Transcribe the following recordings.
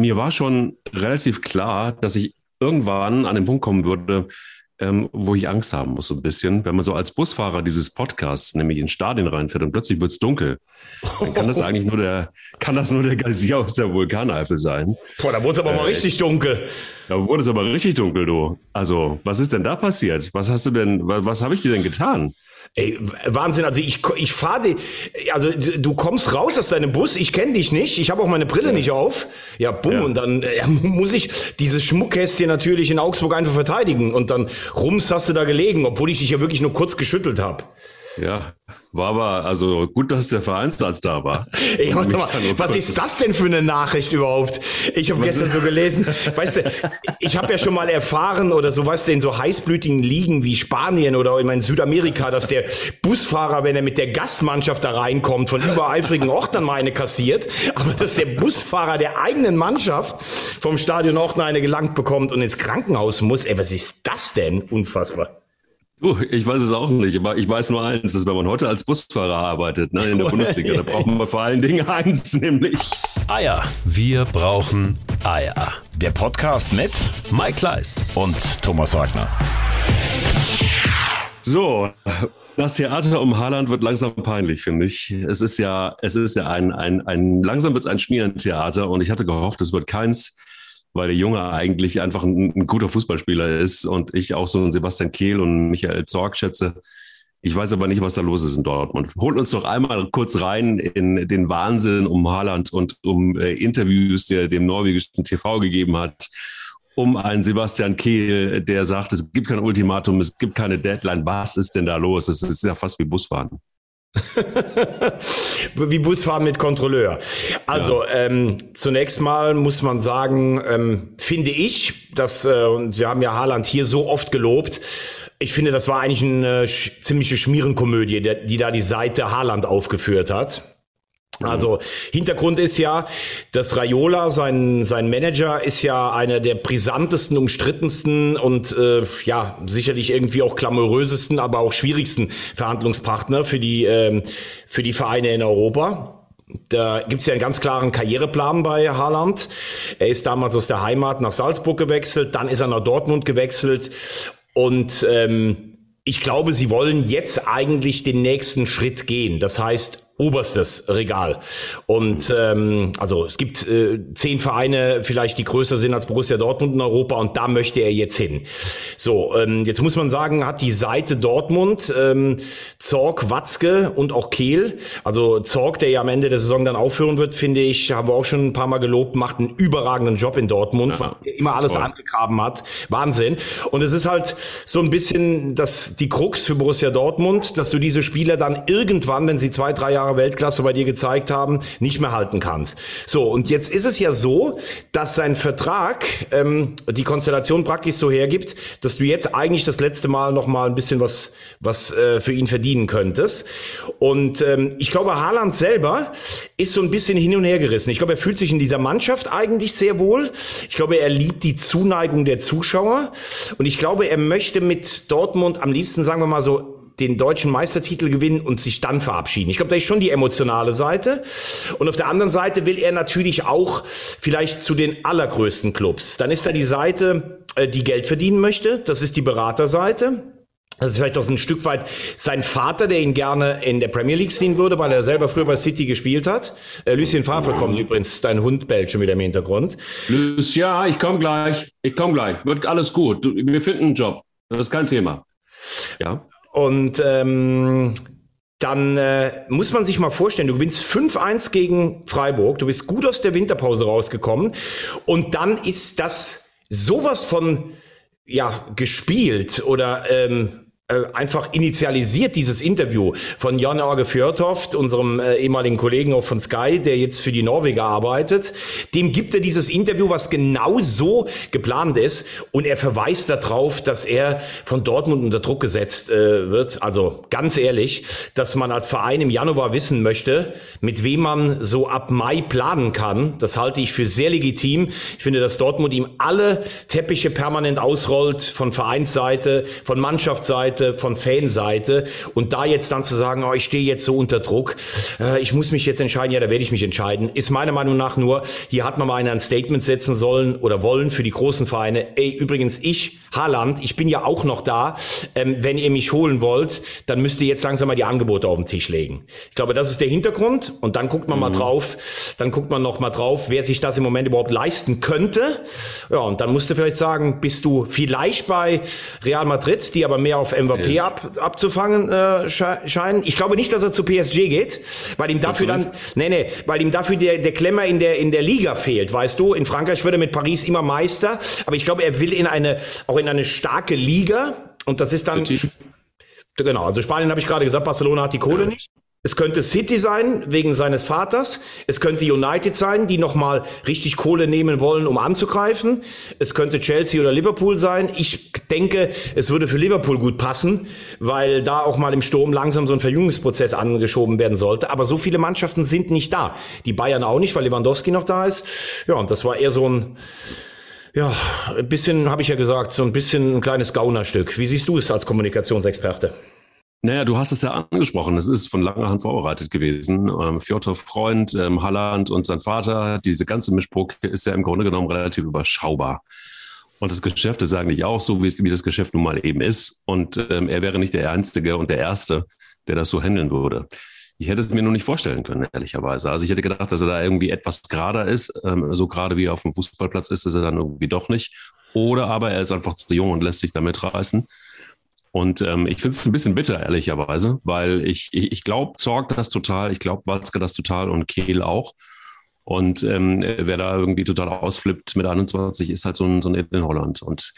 mir war schon relativ klar, dass ich irgendwann an den Punkt kommen würde, ähm, wo ich Angst haben muss, so ein bisschen. Wenn man so als Busfahrer dieses Podcasts nämlich ins Stadion reinfährt und plötzlich wird es dunkel, dann kann das eigentlich nur der, kann das nur der Geysir aus der Vulkaneifel sein. Boah, da wurde es aber äh, mal richtig dunkel. Da wurde es aber richtig dunkel, du. Also, was ist denn da passiert? Was hast du denn, was, was habe ich dir denn getan? Ey, Wahnsinn, also ich, ich fahre, also du kommst raus aus deinem Bus, ich kenne dich nicht, ich habe auch meine Brille ja. nicht auf. Ja, bumm, ja. und dann ja, muss ich dieses Schmuckkästchen natürlich in Augsburg einfach verteidigen und dann rums hast du da gelegen, obwohl ich dich ja wirklich nur kurz geschüttelt habe. Ja, war aber, also gut, dass der Vereinsarzt da war. Ey, mal, was ist das denn für eine Nachricht überhaupt? Ich habe gestern so gelesen, weißt du, ich habe ja schon mal erfahren oder so, weißt du, in so heißblütigen Ligen wie Spanien oder in Südamerika, dass der Busfahrer, wenn er mit der Gastmannschaft da reinkommt, von übereifrigen Ordnern mal eine kassiert, aber dass der Busfahrer der eigenen Mannschaft vom Stadion Ordner eine gelangt bekommt und ins Krankenhaus muss, ey, was ist das denn? Unfassbar. Du, ich weiß es auch nicht, aber ich weiß nur eins, dass wenn man heute als Busfahrer arbeitet, ne, in der Bundesliga, da braucht man vor allen Dingen eins, nämlich Eier. Wir brauchen Eier. Der Podcast mit Mike Kleiss und Thomas Wagner. So, das Theater um Haaland wird langsam peinlich, finde ich. Es ist ja, es ist ja ein, ein, ein langsam wird es ein Schmierentheater und ich hatte gehofft, es wird keins weil der Junge eigentlich einfach ein, ein, guter Fußballspieler ist und ich auch so einen Sebastian Kehl und Michael Zorg schätze. Ich weiß aber nicht, was da los ist in Dortmund. Holt uns doch einmal kurz rein in den Wahnsinn um Haaland und um äh, Interviews, die er dem norwegischen TV gegeben hat, um einen Sebastian Kehl, der sagt, es gibt kein Ultimatum, es gibt keine Deadline. Was ist denn da los? Es ist ja fast wie Busfahren. Wie Busfahren mit Kontrolleur. Also ja. ähm, zunächst mal muss man sagen, ähm, finde ich, dass äh, und wir haben ja Haaland hier so oft gelobt. Ich finde, das war eigentlich eine sch ziemliche Schmierenkomödie, der, die da die Seite Haaland aufgeführt hat. Also Hintergrund ist ja, dass Raiola, sein, sein Manager, ist ja einer der brisantesten, umstrittensten und äh, ja sicherlich irgendwie auch glamourösesten, aber auch schwierigsten Verhandlungspartner für die, ähm, für die Vereine in Europa. Da gibt's ja einen ganz klaren Karriereplan bei Haaland. Er ist damals aus der Heimat nach Salzburg gewechselt, dann ist er nach Dortmund gewechselt und ähm, ich glaube, sie wollen jetzt eigentlich den nächsten Schritt gehen. Das heißt, oberstes Regal. Und ähm, also es gibt äh, zehn Vereine, vielleicht die größer sind als Borussia Dortmund in Europa und da möchte er jetzt hin. So, ähm, jetzt muss man sagen, hat die Seite Dortmund ähm, Zorg, Watzke und auch Kehl. Also Zorg, der ja am Ende der Saison dann aufhören wird, finde ich, haben wir auch schon ein paar Mal gelobt, macht einen überragenden Job in Dortmund, ja, was er immer alles voll. angegraben hat. Wahnsinn. Und es ist halt so ein bisschen das, die Krux für Borussia Dortmund, dass du diese Spieler dann irgendwann, wenn sie zwei, drei Jahre Jahre Weltklasse bei dir gezeigt haben, nicht mehr halten kannst. So, und jetzt ist es ja so, dass sein Vertrag ähm, die Konstellation praktisch so hergibt, dass du jetzt eigentlich das letzte Mal noch mal ein bisschen was, was äh, für ihn verdienen könntest. Und ähm, ich glaube, Haaland selber ist so ein bisschen hin und her gerissen. Ich glaube, er fühlt sich in dieser Mannschaft eigentlich sehr wohl. Ich glaube, er liebt die Zuneigung der Zuschauer. Und ich glaube, er möchte mit Dortmund am liebsten, sagen wir mal so, den deutschen Meistertitel gewinnen und sich dann verabschieden. Ich glaube, da ist schon die emotionale Seite. Und auf der anderen Seite will er natürlich auch vielleicht zu den allergrößten Clubs. Dann ist da die Seite, äh, die Geld verdienen möchte. Das ist die Beraterseite. Das ist vielleicht auch so ein Stück weit sein Vater, der ihn gerne in der Premier League sehen würde, weil er selber früher bei City gespielt hat. Äh, Lucien Favre kommt übrigens, dein Hund bellt schon wieder im Hintergrund. Ja, ich komme gleich. Ich komme gleich. Wird alles gut. Wir finden einen Job. Das ist kein Thema. Ja. Und ähm, dann äh, muss man sich mal vorstellen, du gewinnst 5-1 gegen Freiburg, du bist gut aus der Winterpause rausgekommen. Und dann ist das sowas von ja gespielt oder ähm, äh, einfach initialisiert, dieses Interview von Jan Orge Fjörtoft, unserem äh, ehemaligen Kollegen auch von Sky, der jetzt für die Norweger arbeitet. Dem gibt er dieses Interview, was genau so geplant ist. Und er verweist darauf, dass er von Dortmund unter Druck gesetzt äh, wird. Also ganz ehrlich, dass man als Verein im Januar wissen möchte, mit wem man so ab Mai planen kann. Das halte ich für sehr legitim. Ich finde, dass Dortmund ihm alle Teppiche permanent ausrollt, von Vereinsseite, von Mannschaftsseite, Experte von Fanseite. Und da jetzt dann zu sagen, oh, ich stehe jetzt so unter Druck, äh, ich muss mich jetzt entscheiden, ja, da werde ich mich entscheiden, ist meiner Meinung nach nur, hier hat man mal ein Statement setzen sollen oder wollen für die großen Vereine. Ey, übrigens, ich, Haaland, ich bin ja auch noch da. Ähm, wenn ihr mich holen wollt, dann müsst ihr jetzt langsam mal die Angebote auf den Tisch legen. Ich glaube, das ist der Hintergrund und dann guckt man mhm. mal drauf, dann guckt man noch mal drauf, wer sich das im Moment überhaupt leisten könnte. Ja, und dann musst du vielleicht sagen, bist du vielleicht bei Real Madrid, die aber mehr auf MVP ab, abzufangen äh, scheinen. Ich glaube nicht, dass er zu PSG geht, weil ihm dafür dann, nee, nee, weil ihm dafür der, der Klemmer in der, in der Liga fehlt, weißt du. In Frankreich würde mit Paris immer Meister, aber ich glaube, er will in eine, auch in eine starke Liga und das ist dann, genau, also Spanien habe ich gerade gesagt, Barcelona hat die Kohle ja. nicht. Es könnte City sein, wegen seines Vaters. Es könnte United sein, die nochmal richtig Kohle nehmen wollen, um anzugreifen. Es könnte Chelsea oder Liverpool sein. Ich denke, es würde für Liverpool gut passen, weil da auch mal im Sturm langsam so ein Verjüngungsprozess angeschoben werden sollte. Aber so viele Mannschaften sind nicht da. Die Bayern auch nicht, weil Lewandowski noch da ist. Ja, und das war eher so ein, ja, ein bisschen, habe ich ja gesagt, so ein bisschen ein kleines Gaunerstück. Wie siehst du es als Kommunikationsexperte? Naja, du hast es ja angesprochen. Es ist von langer Hand vorbereitet gewesen. Ähm, Fjodor Freund, ähm, Halland und sein Vater, diese ganze Mischbruch ist ja im Grunde genommen relativ überschaubar. Und das Geschäft ist eigentlich auch so, wie, es, wie das Geschäft nun mal eben ist. Und ähm, er wäre nicht der Einzige und der Erste, der das so handeln würde. Ich hätte es mir nur nicht vorstellen können, ehrlicherweise. Also ich hätte gedacht, dass er da irgendwie etwas gerader ist, ähm, so gerade wie er auf dem Fußballplatz ist, ist er dann irgendwie doch nicht. Oder aber er ist einfach zu jung und lässt sich damit reißen. Und ähm, ich finde es ein bisschen bitter, ehrlicherweise, weil ich, ich, ich glaube, Zorg das total, ich glaube, Watzke das total und Kehl auch. Und ähm, wer da irgendwie total ausflippt mit 21, ist halt so ein, so ein in Holland. Und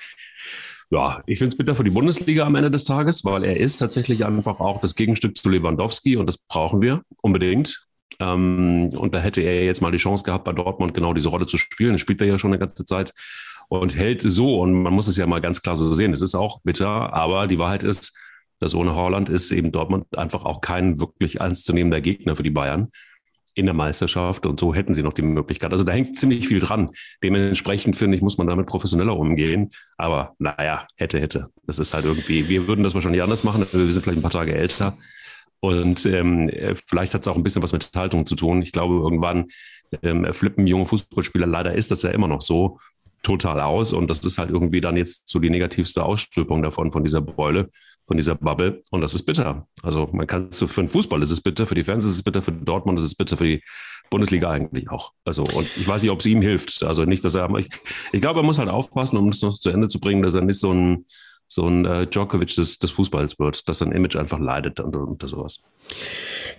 ja, ich finde es bitter für die Bundesliga am Ende des Tages, weil er ist tatsächlich einfach auch das Gegenstück zu Lewandowski und das brauchen wir unbedingt. Ähm, und da hätte er jetzt mal die Chance gehabt, bei Dortmund genau diese Rolle zu spielen. Das spielt er ja schon eine ganze Zeit und hält so. Und man muss es ja mal ganz klar so sehen. Es ist auch bitter, aber die Wahrheit ist, dass ohne Holland ist eben Dortmund einfach auch kein wirklich ernstzunehmender Gegner für die Bayern in der Meisterschaft und so hätten sie noch die Möglichkeit. Also da hängt ziemlich viel dran. Dementsprechend finde ich, muss man damit professioneller umgehen. Aber naja, hätte, hätte. Das ist halt irgendwie, wir würden das wahrscheinlich anders machen. Wir sind vielleicht ein paar Tage älter. Und ähm, vielleicht hat es auch ein bisschen was mit Haltung zu tun. Ich glaube, irgendwann ähm, flippen junge Fußballspieler, leider ist das ja immer noch so, total aus. Und das ist halt irgendwie dann jetzt so die negativste Ausstülpung davon, von dieser Beule, von dieser Bubble. Und das ist bitter. Also man kann es für den Fußball ist es bitter, für die Fans ist es bitter, für Dortmund ist es bitter, für die Bundesliga eigentlich auch. Also, und ich weiß nicht, ob es ihm hilft. Also nicht, dass er, ich, ich glaube, er muss halt aufpassen, um es noch zu Ende zu bringen, dass er nicht so ein, so ein äh, Djokovic des, des Fußballs wird, dass sein Image einfach leidet unter, unter sowas.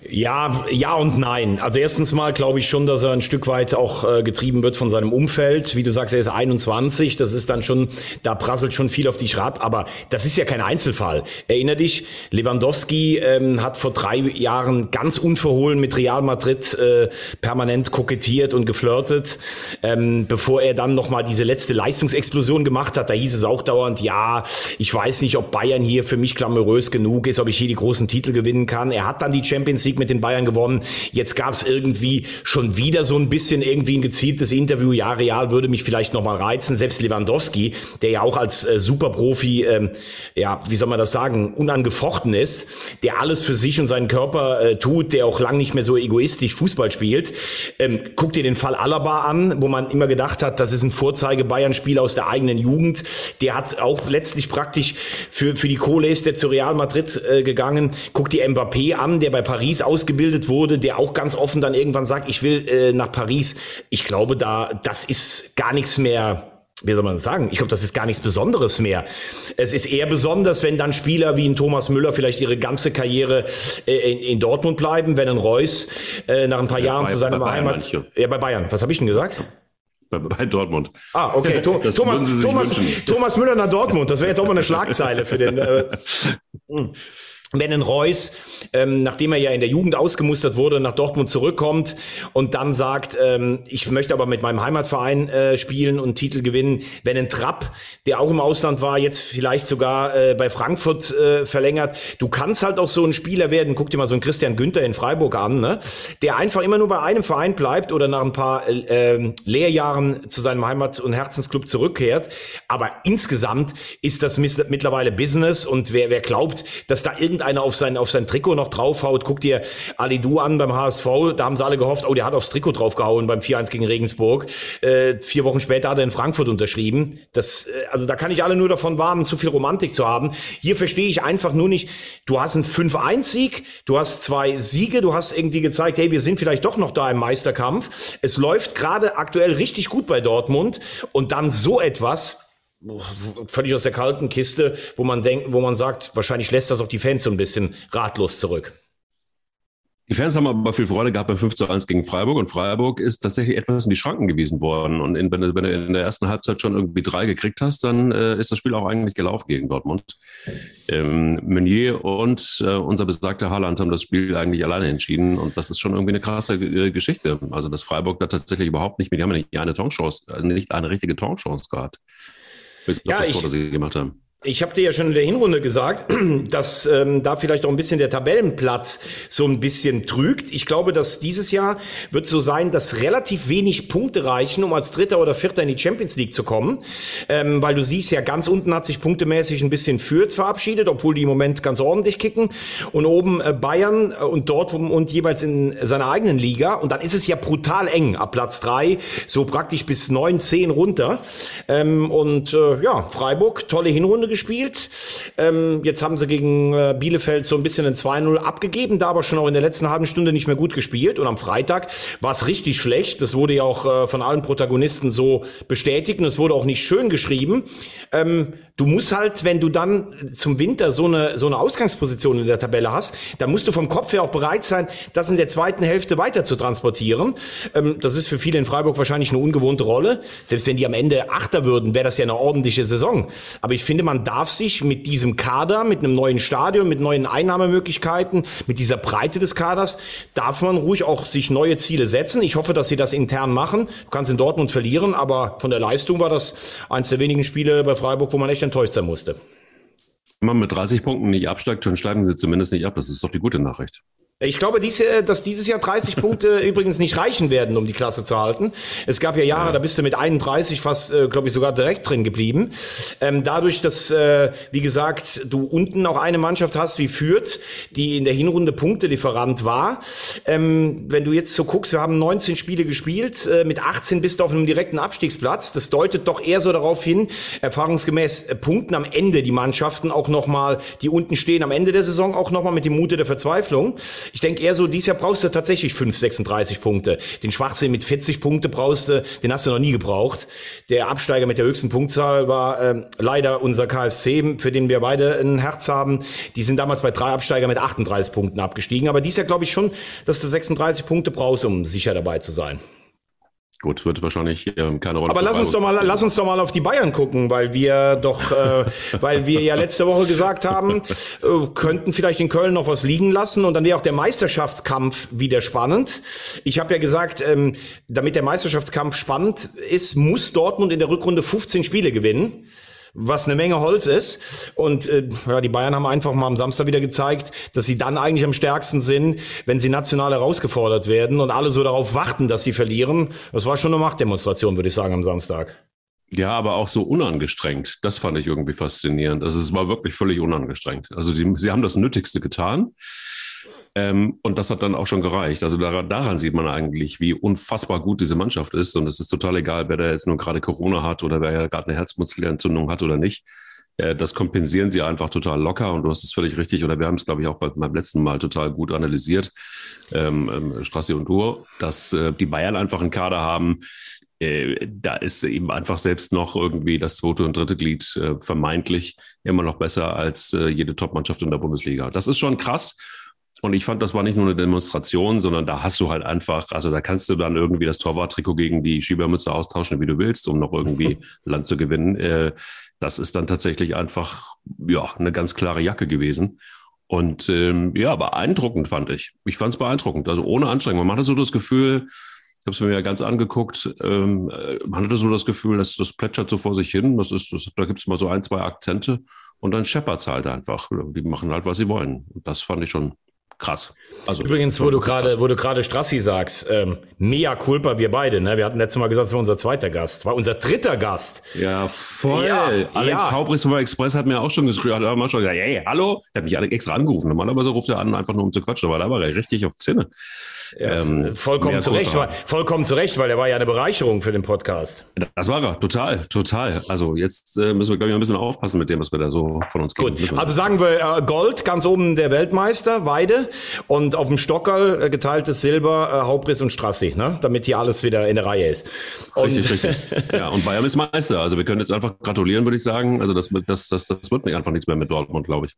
Ja, ja und nein. Also erstens mal glaube ich schon, dass er ein Stück weit auch äh, getrieben wird von seinem Umfeld. Wie du sagst, er ist 21. Das ist dann schon, da prasselt schon viel auf dich rab. Aber das ist ja kein Einzelfall. Erinner dich, Lewandowski ähm, hat vor drei Jahren ganz unverhohlen mit Real Madrid äh, permanent kokettiert und geflirtet, ähm, bevor er dann nochmal diese letzte Leistungsexplosion gemacht hat. Da hieß es auch dauernd, ja, ich weiß nicht, ob Bayern hier für mich glamourös genug ist, ob ich hier die großen Titel gewinnen kann. Er hat dann die Champions League mit den Bayern gewonnen. Jetzt gab es irgendwie schon wieder so ein bisschen irgendwie ein gezieltes Interview. Ja, Real würde mich vielleicht noch mal reizen. Selbst Lewandowski, der ja auch als äh, Superprofi, ähm, ja, wie soll man das sagen, unangefochten ist, der alles für sich und seinen Körper äh, tut, der auch lang nicht mehr so egoistisch Fußball spielt. Ähm, guck dir den Fall Alaba an, wo man immer gedacht hat, das ist ein Vorzeige-Bayern-Spieler aus der eigenen Jugend. Der hat auch letztlich praktisch für, für die Kohle ist der zu Real Madrid äh, gegangen. Guck dir Mbappé an, der bei Paris ausgebildet wurde, der auch ganz offen dann irgendwann sagt, ich will äh, nach Paris. Ich glaube, da das ist gar nichts mehr wie soll man das sagen? Ich glaube, das ist gar nichts Besonderes mehr. Es ist eher besonders, wenn dann Spieler wie ein Thomas Müller vielleicht ihre ganze Karriere äh, in, in, Dortmund bleiben, wenn ein Reus äh, nach ein paar ja, Jahren bei, zu seiner Heimat. Manche. Ja, bei Bayern. Was habe ich denn gesagt? Bei, bei, Dortmund. Ah, okay. To Thomas, Thomas, Thomas Müller nach Dortmund. Das wäre jetzt auch mal eine Schlagzeile für den. Äh, wenn ein Reus, ähm, nachdem er ja in der Jugend ausgemustert wurde, nach Dortmund zurückkommt und dann sagt, ähm, ich möchte aber mit meinem Heimatverein äh, spielen und Titel gewinnen. Wenn ein Trapp, der auch im Ausland war, jetzt vielleicht sogar äh, bei Frankfurt äh, verlängert, du kannst halt auch so ein Spieler werden. Guck dir mal so einen Christian Günther in Freiburg an, ne? der einfach immer nur bei einem Verein bleibt oder nach ein paar äh, ähm, Lehrjahren zu seinem Heimat- und Herzensclub zurückkehrt. Aber insgesamt ist das mittlerweile Business und wer, wer glaubt, dass da irgendein irgendeiner auf sein, auf sein Trikot noch draufhaut. Guck dir Ali Du an beim HSV. Da haben sie alle gehofft, oh, der hat aufs Trikot draufgehauen beim 4-1 gegen Regensburg. Äh, vier Wochen später hat er in Frankfurt unterschrieben. Das, äh, also da kann ich alle nur davon warnen, zu viel Romantik zu haben. Hier verstehe ich einfach nur nicht, du hast einen 5-1-Sieg, du hast zwei Siege, du hast irgendwie gezeigt, hey, wir sind vielleicht doch noch da im Meisterkampf. Es läuft gerade aktuell richtig gut bei Dortmund und dann so etwas, völlig aus der kalten Kiste, wo man denkt, wo man sagt, wahrscheinlich lässt das auch die Fans so ein bisschen ratlos zurück. Die Fans haben aber viel Freude gehabt beim 5 zu 1 gegen Freiburg und Freiburg ist tatsächlich etwas in die Schranken gewiesen worden. Und in, wenn, du, wenn, du, in der ersten Halbzeit schon irgendwie drei gekriegt hast, dann äh, ist das Spiel auch eigentlich gelaufen gegen Dortmund. Ähm, Meunier und äh, unser besagter Haaland haben das Spiel eigentlich alleine entschieden und das ist schon irgendwie eine krasse äh, Geschichte. Also dass Freiburg da tatsächlich überhaupt nicht, die haben ja nicht eine Torchance, nicht eine richtige Torchance gehabt. Ja, das ich, das sie gemacht haben. Ich habe dir ja schon in der Hinrunde gesagt, dass ähm, da vielleicht auch ein bisschen der Tabellenplatz so ein bisschen trügt. Ich glaube, dass dieses Jahr wird so sein, dass relativ wenig Punkte reichen, um als Dritter oder Vierter in die Champions League zu kommen. Ähm, weil du siehst ja, ganz unten hat sich punktemäßig ein bisschen Fürth verabschiedet, obwohl die im Moment ganz ordentlich kicken. Und oben äh, Bayern äh, und dort und jeweils in seiner eigenen Liga. Und dann ist es ja brutal eng ab Platz drei, so praktisch bis neun, zehn runter. Ähm, und äh, ja, Freiburg, tolle Hinrunde gespielt. Ähm, jetzt haben sie gegen äh, Bielefeld so ein bisschen ein 2-0 abgegeben, da aber schon auch in der letzten halben Stunde nicht mehr gut gespielt. Und am Freitag war es richtig schlecht. Das wurde ja auch äh, von allen Protagonisten so bestätigt und es wurde auch nicht schön geschrieben. Ähm, du musst halt, wenn du dann zum Winter so eine, so eine Ausgangsposition in der Tabelle hast, dann musst du vom Kopf her auch bereit sein, das in der zweiten Hälfte weiter zu transportieren. Ähm, das ist für viele in Freiburg wahrscheinlich eine ungewohnte Rolle. Selbst wenn die am Ende Achter würden, wäre das ja eine ordentliche Saison. Aber ich finde, man darf sich mit diesem Kader, mit einem neuen Stadion, mit neuen Einnahmemöglichkeiten, mit dieser Breite des Kaders, darf man ruhig auch sich neue Ziele setzen. Ich hoffe, dass sie das intern machen. Du kannst in Dortmund verlieren, aber von der Leistung war das eines der wenigen Spiele bei Freiburg, wo man echt enttäuscht sein musste. Wenn man mit 30 Punkten nicht absteigt, dann steigen sie zumindest nicht ab. Das ist doch die gute Nachricht. Ich glaube, dies, dass dieses Jahr 30 Punkte übrigens nicht reichen werden, um die Klasse zu halten. Es gab ja Jahre, da bist du mit 31 fast, äh, glaube ich, sogar direkt drin geblieben. Ähm, dadurch, dass, äh, wie gesagt, du unten auch eine Mannschaft hast wie Fürth, die in der Hinrunde Punktelieferant war. Ähm, wenn du jetzt so guckst, wir haben 19 Spiele gespielt, äh, mit 18 bist du auf einem direkten Abstiegsplatz. Das deutet doch eher so darauf hin, erfahrungsgemäß äh, punkten am Ende die Mannschaften auch nochmal, die unten stehen, am Ende der Saison auch nochmal mit dem Mute der Verzweiflung. Ich denke eher so, dieses Jahr brauchst du tatsächlich 5, 36 Punkte. Den Schwachsinn mit 40 Punkte brauchst du, den hast du noch nie gebraucht. Der Absteiger mit der höchsten Punktzahl war äh, leider unser KFC, für den wir beide ein Herz haben. Die sind damals bei drei Absteiger mit 38 Punkten abgestiegen. Aber dieses Jahr glaube ich schon, dass du 36 Punkte brauchst, um sicher dabei zu sein. Gut, wird wahrscheinlich äh, keine Rolle. Aber lass uns doch mal, lass uns doch mal auf die Bayern gucken, weil wir doch, äh, weil wir ja letzte Woche gesagt haben, äh, könnten vielleicht in Köln noch was liegen lassen und dann wäre auch der Meisterschaftskampf wieder spannend. Ich habe ja gesagt, ähm, damit der Meisterschaftskampf spannend ist, muss Dortmund in der Rückrunde 15 Spiele gewinnen was eine Menge Holz ist. Und äh, ja, die Bayern haben einfach mal am Samstag wieder gezeigt, dass sie dann eigentlich am stärksten sind, wenn sie national herausgefordert werden und alle so darauf warten, dass sie verlieren. Das war schon eine Machtdemonstration, würde ich sagen, am Samstag. Ja, aber auch so unangestrengt. Das fand ich irgendwie faszinierend. Also es war wirklich völlig unangestrengt. Also die, sie haben das Nötigste getan. Ähm, und das hat dann auch schon gereicht. Also daran, daran, sieht man eigentlich, wie unfassbar gut diese Mannschaft ist. Und es ist total egal, wer da jetzt nun gerade Corona hat oder wer ja gerade eine Herzmuskelentzündung hat oder nicht. Äh, das kompensieren sie einfach total locker. Und du hast es völlig richtig, oder wir haben es, glaube ich, auch beim letzten Mal total gut analysiert, ähm, ähm, Strassi und du, dass äh, die Bayern einfach einen Kader haben, äh, da ist eben einfach selbst noch irgendwie das zweite und dritte Glied äh, vermeintlich immer noch besser als äh, jede Top-Mannschaft in der Bundesliga. Das ist schon krass. Und ich fand, das war nicht nur eine Demonstration, sondern da hast du halt einfach, also da kannst du dann irgendwie das Torwarttrikot gegen die Schiebermütze austauschen, wie du willst, um noch irgendwie Land zu gewinnen. Äh, das ist dann tatsächlich einfach, ja, eine ganz klare Jacke gewesen. Und ähm, ja, beeindruckend fand ich. Ich fand es beeindruckend. Also ohne Anstrengung. Man hatte so das Gefühl, ich habe es mir ja ganz angeguckt, ähm, äh, man hatte so das Gefühl, dass das plätschert so vor sich hin. Das ist, das, da gibt es mal so ein, zwei Akzente und dann scheppert es halt einfach. Die machen halt, was sie wollen. Und das fand ich schon krass. Also, Übrigens, wo du gerade, wo du gerade Strassi sagst, ähm, mea culpa, wir beide, ne? Wir hatten letztes Mal gesagt, es war unser zweiter Gast, war unser dritter Gast. Ja, voll. Ja, Alex ja. Haubrichs vom Express hat mir auch schon geschrieben, hat auch schon gesagt, hey, hallo, der hat mich extra angerufen. Normalerweise ruft er an, einfach nur um zu quatschen, aber da war er richtig auf Zinne. Ja, ähm, vollkommen zu Recht, weil, vollkommen zu Recht, weil er war ja eine Bereicherung für den Podcast. Das war er, total, total. Also jetzt äh, müssen wir, glaube ich, ein bisschen aufpassen mit dem, was wir da so von uns geben. Gut, also sagen wir äh, Gold, ganz oben der Weltmeister, Weide und auf dem Stockerl äh, geteiltes Silber, äh, Hauptriss und Strassi, ne? damit hier alles wieder in der Reihe ist. Und richtig, richtig. Ja, und Bayern ist Meister. Also wir können jetzt einfach gratulieren, würde ich sagen. Also das, das, das, das wird einfach nichts mehr mit Dortmund, glaube ich.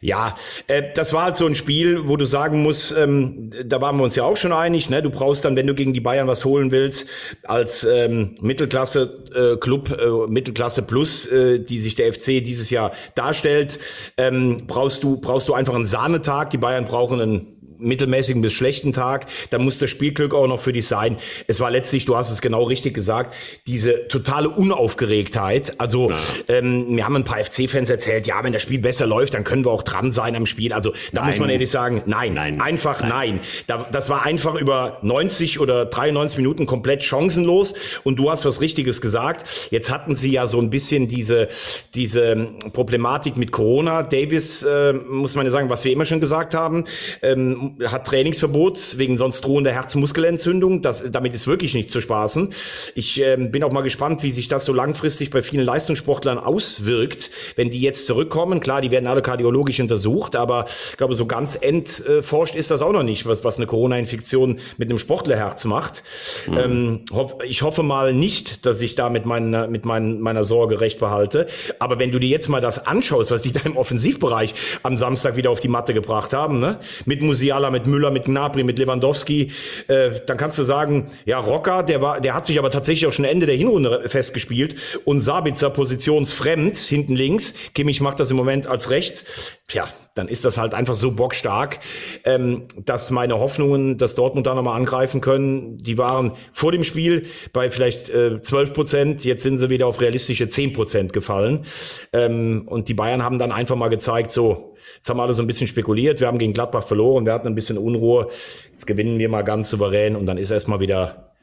Ja, äh, das war halt so ein Spiel, wo du sagen musst, ähm, da waren wir uns ja auch schon einig, ne? du brauchst dann, wenn du gegen die Bayern was holen willst, als ähm, Mittelklasse-Club, äh, Mittelklasse Plus, äh, die sich der FC dieses Jahr darstellt, ähm, brauchst du brauchst du einfach einen Sahnetag. Die Bayern brauchen einen mittelmäßigen bis schlechten Tag, dann muss das Spielglück auch noch für dich sein. Es war letztlich, du hast es genau richtig gesagt, diese totale Unaufgeregtheit. Also ja. ähm, mir haben ein paar FC-Fans erzählt, ja, wenn das Spiel besser läuft, dann können wir auch dran sein am Spiel. Also da nein. muss man ehrlich sagen, nein, nein. einfach nein. nein. Da, das war einfach über 90 oder 93 Minuten komplett chancenlos. Und du hast was Richtiges gesagt. Jetzt hatten sie ja so ein bisschen diese, diese Problematik mit Corona. Davis, äh, muss man ja sagen, was wir immer schon gesagt haben, ähm, hat Trainingsverbot wegen sonst drohender Herzmuskelentzündung. Das, damit ist wirklich nicht zu spaßen. Ich äh, bin auch mal gespannt, wie sich das so langfristig bei vielen Leistungssportlern auswirkt, wenn die jetzt zurückkommen. Klar, die werden alle kardiologisch untersucht, aber ich glaube, so ganz entforscht ist das auch noch nicht, was, was eine Corona-Infektion mit einem Sportlerherz macht. Mhm. Ähm, hoff, ich hoffe mal nicht, dass ich da mit, meiner, mit mein, meiner Sorge recht behalte. Aber wenn du dir jetzt mal das anschaust, was die da im Offensivbereich am Samstag wieder auf die Matte gebracht haben, ne? mit Musiala Musiala, mit Müller, mit Gnabry, mit Lewandowski, äh, dann kannst du sagen, ja, Rocker, der war, der hat sich aber tatsächlich auch schon Ende der Hinrunde festgespielt und Sabitzer positionsfremd hinten links. Kimmich macht das im Moment als rechts. Tja, dann ist das halt einfach so bockstark, ähm, dass meine Hoffnungen, dass Dortmund da nochmal angreifen können, die waren vor dem Spiel bei vielleicht äh, 12 Prozent, jetzt sind sie wieder auf realistische 10 Prozent gefallen. Ähm, und die Bayern haben dann einfach mal gezeigt, so, Jetzt haben alle so ein bisschen spekuliert. Wir haben gegen Gladbach verloren. Wir hatten ein bisschen Unruhe. Jetzt gewinnen wir mal ganz souverän und dann ist erstmal wieder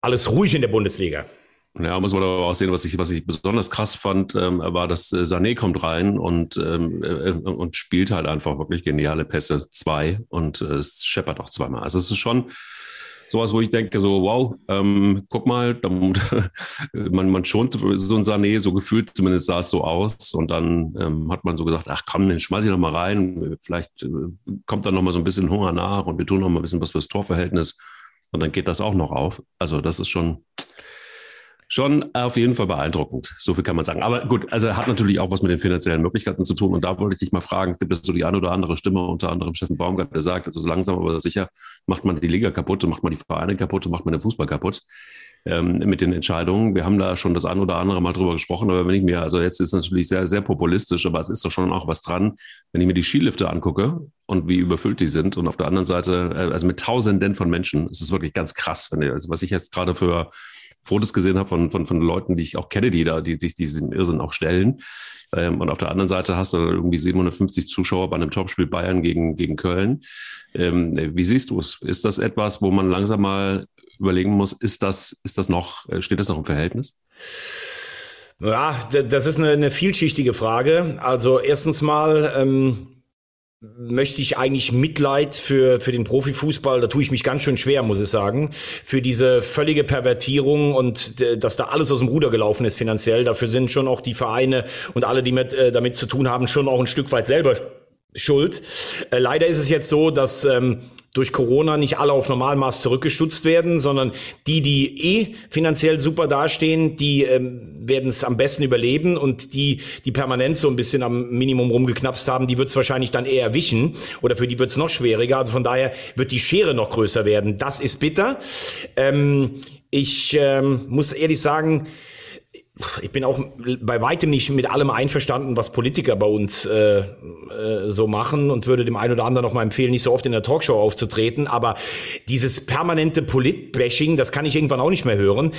alles ruhig in der Bundesliga. Ja, muss man aber auch sehen, was ich, was ich besonders krass fand, ähm, war, dass äh, Sané kommt rein und, ähm, äh, und spielt halt einfach wirklich geniale Pässe, zwei und äh, es scheppert auch zweimal. Also es ist schon, sowas, wo ich denke, so, wow, ähm, guck mal, man, man schont so ein Sané, so gefühlt, zumindest sah es so aus. Und dann ähm, hat man so gesagt, ach komm, den schmeiß ich noch mal rein. Vielleicht äh, kommt dann noch mal so ein bisschen Hunger nach und wir tun noch mal ein bisschen was fürs Torverhältnis. Und dann geht das auch noch auf. Also das ist schon, schon auf jeden Fall beeindruckend. So viel kann man sagen. Aber gut, also hat natürlich auch was mit den finanziellen Möglichkeiten zu tun. Und da wollte ich dich mal fragen, es gibt es so die eine oder andere Stimme, unter anderem Steffen Baumgart, der sagt, also so langsam aber sicher macht man die Liga kaputt, macht man die Vereine kaputt, macht man den Fußball kaputt ähm, mit den Entscheidungen. Wir haben da schon das ein oder andere Mal drüber gesprochen, aber wenn ich mir, also jetzt ist natürlich sehr, sehr populistisch, aber es ist doch schon auch was dran, wenn ich mir die Skilifte angucke und wie überfüllt die sind und auf der anderen Seite, äh, also mit Tausenden von Menschen, es ist wirklich ganz krass, wenn ihr, also was ich jetzt gerade für Fotos gesehen habe von, von, von Leuten, die ich auch kenne, die da, die sich diesem Irrsinn auch stellen. Ähm, und auf der anderen Seite hast du irgendwie 750 Zuschauer bei einem Topspiel Bayern gegen, gegen Köln. Ähm, wie siehst du es? Ist das etwas, wo man langsam mal überlegen muss, ist das, ist das noch, äh, steht das noch im Verhältnis? Ja, das ist eine, eine vielschichtige Frage. Also erstens mal, ähm, möchte ich eigentlich Mitleid für, für den Profifußball, da tue ich mich ganz schön schwer, muss ich sagen, für diese völlige Pervertierung und äh, dass da alles aus dem Ruder gelaufen ist finanziell. Dafür sind schon auch die Vereine und alle, die mit, äh, damit zu tun haben, schon auch ein Stück weit selber schuld. Äh, leider ist es jetzt so, dass ähm, durch Corona nicht alle auf Normalmaß zurückgestutzt werden, sondern die, die eh finanziell super dastehen, die ähm, werden es am besten überleben und die, die permanent so ein bisschen am Minimum rumgeknapst haben, die wird es wahrscheinlich dann eher wischen oder für die wird es noch schwieriger. Also von daher wird die Schere noch größer werden. Das ist bitter. Ähm, ich ähm, muss ehrlich sagen, ich bin auch bei weitem nicht mit allem einverstanden, was Politiker bei uns äh, äh, so machen und würde dem einen oder anderen noch mal empfehlen, nicht so oft in der Talkshow aufzutreten. Aber dieses permanente Polit-Bashing, das kann ich irgendwann auch nicht mehr hören,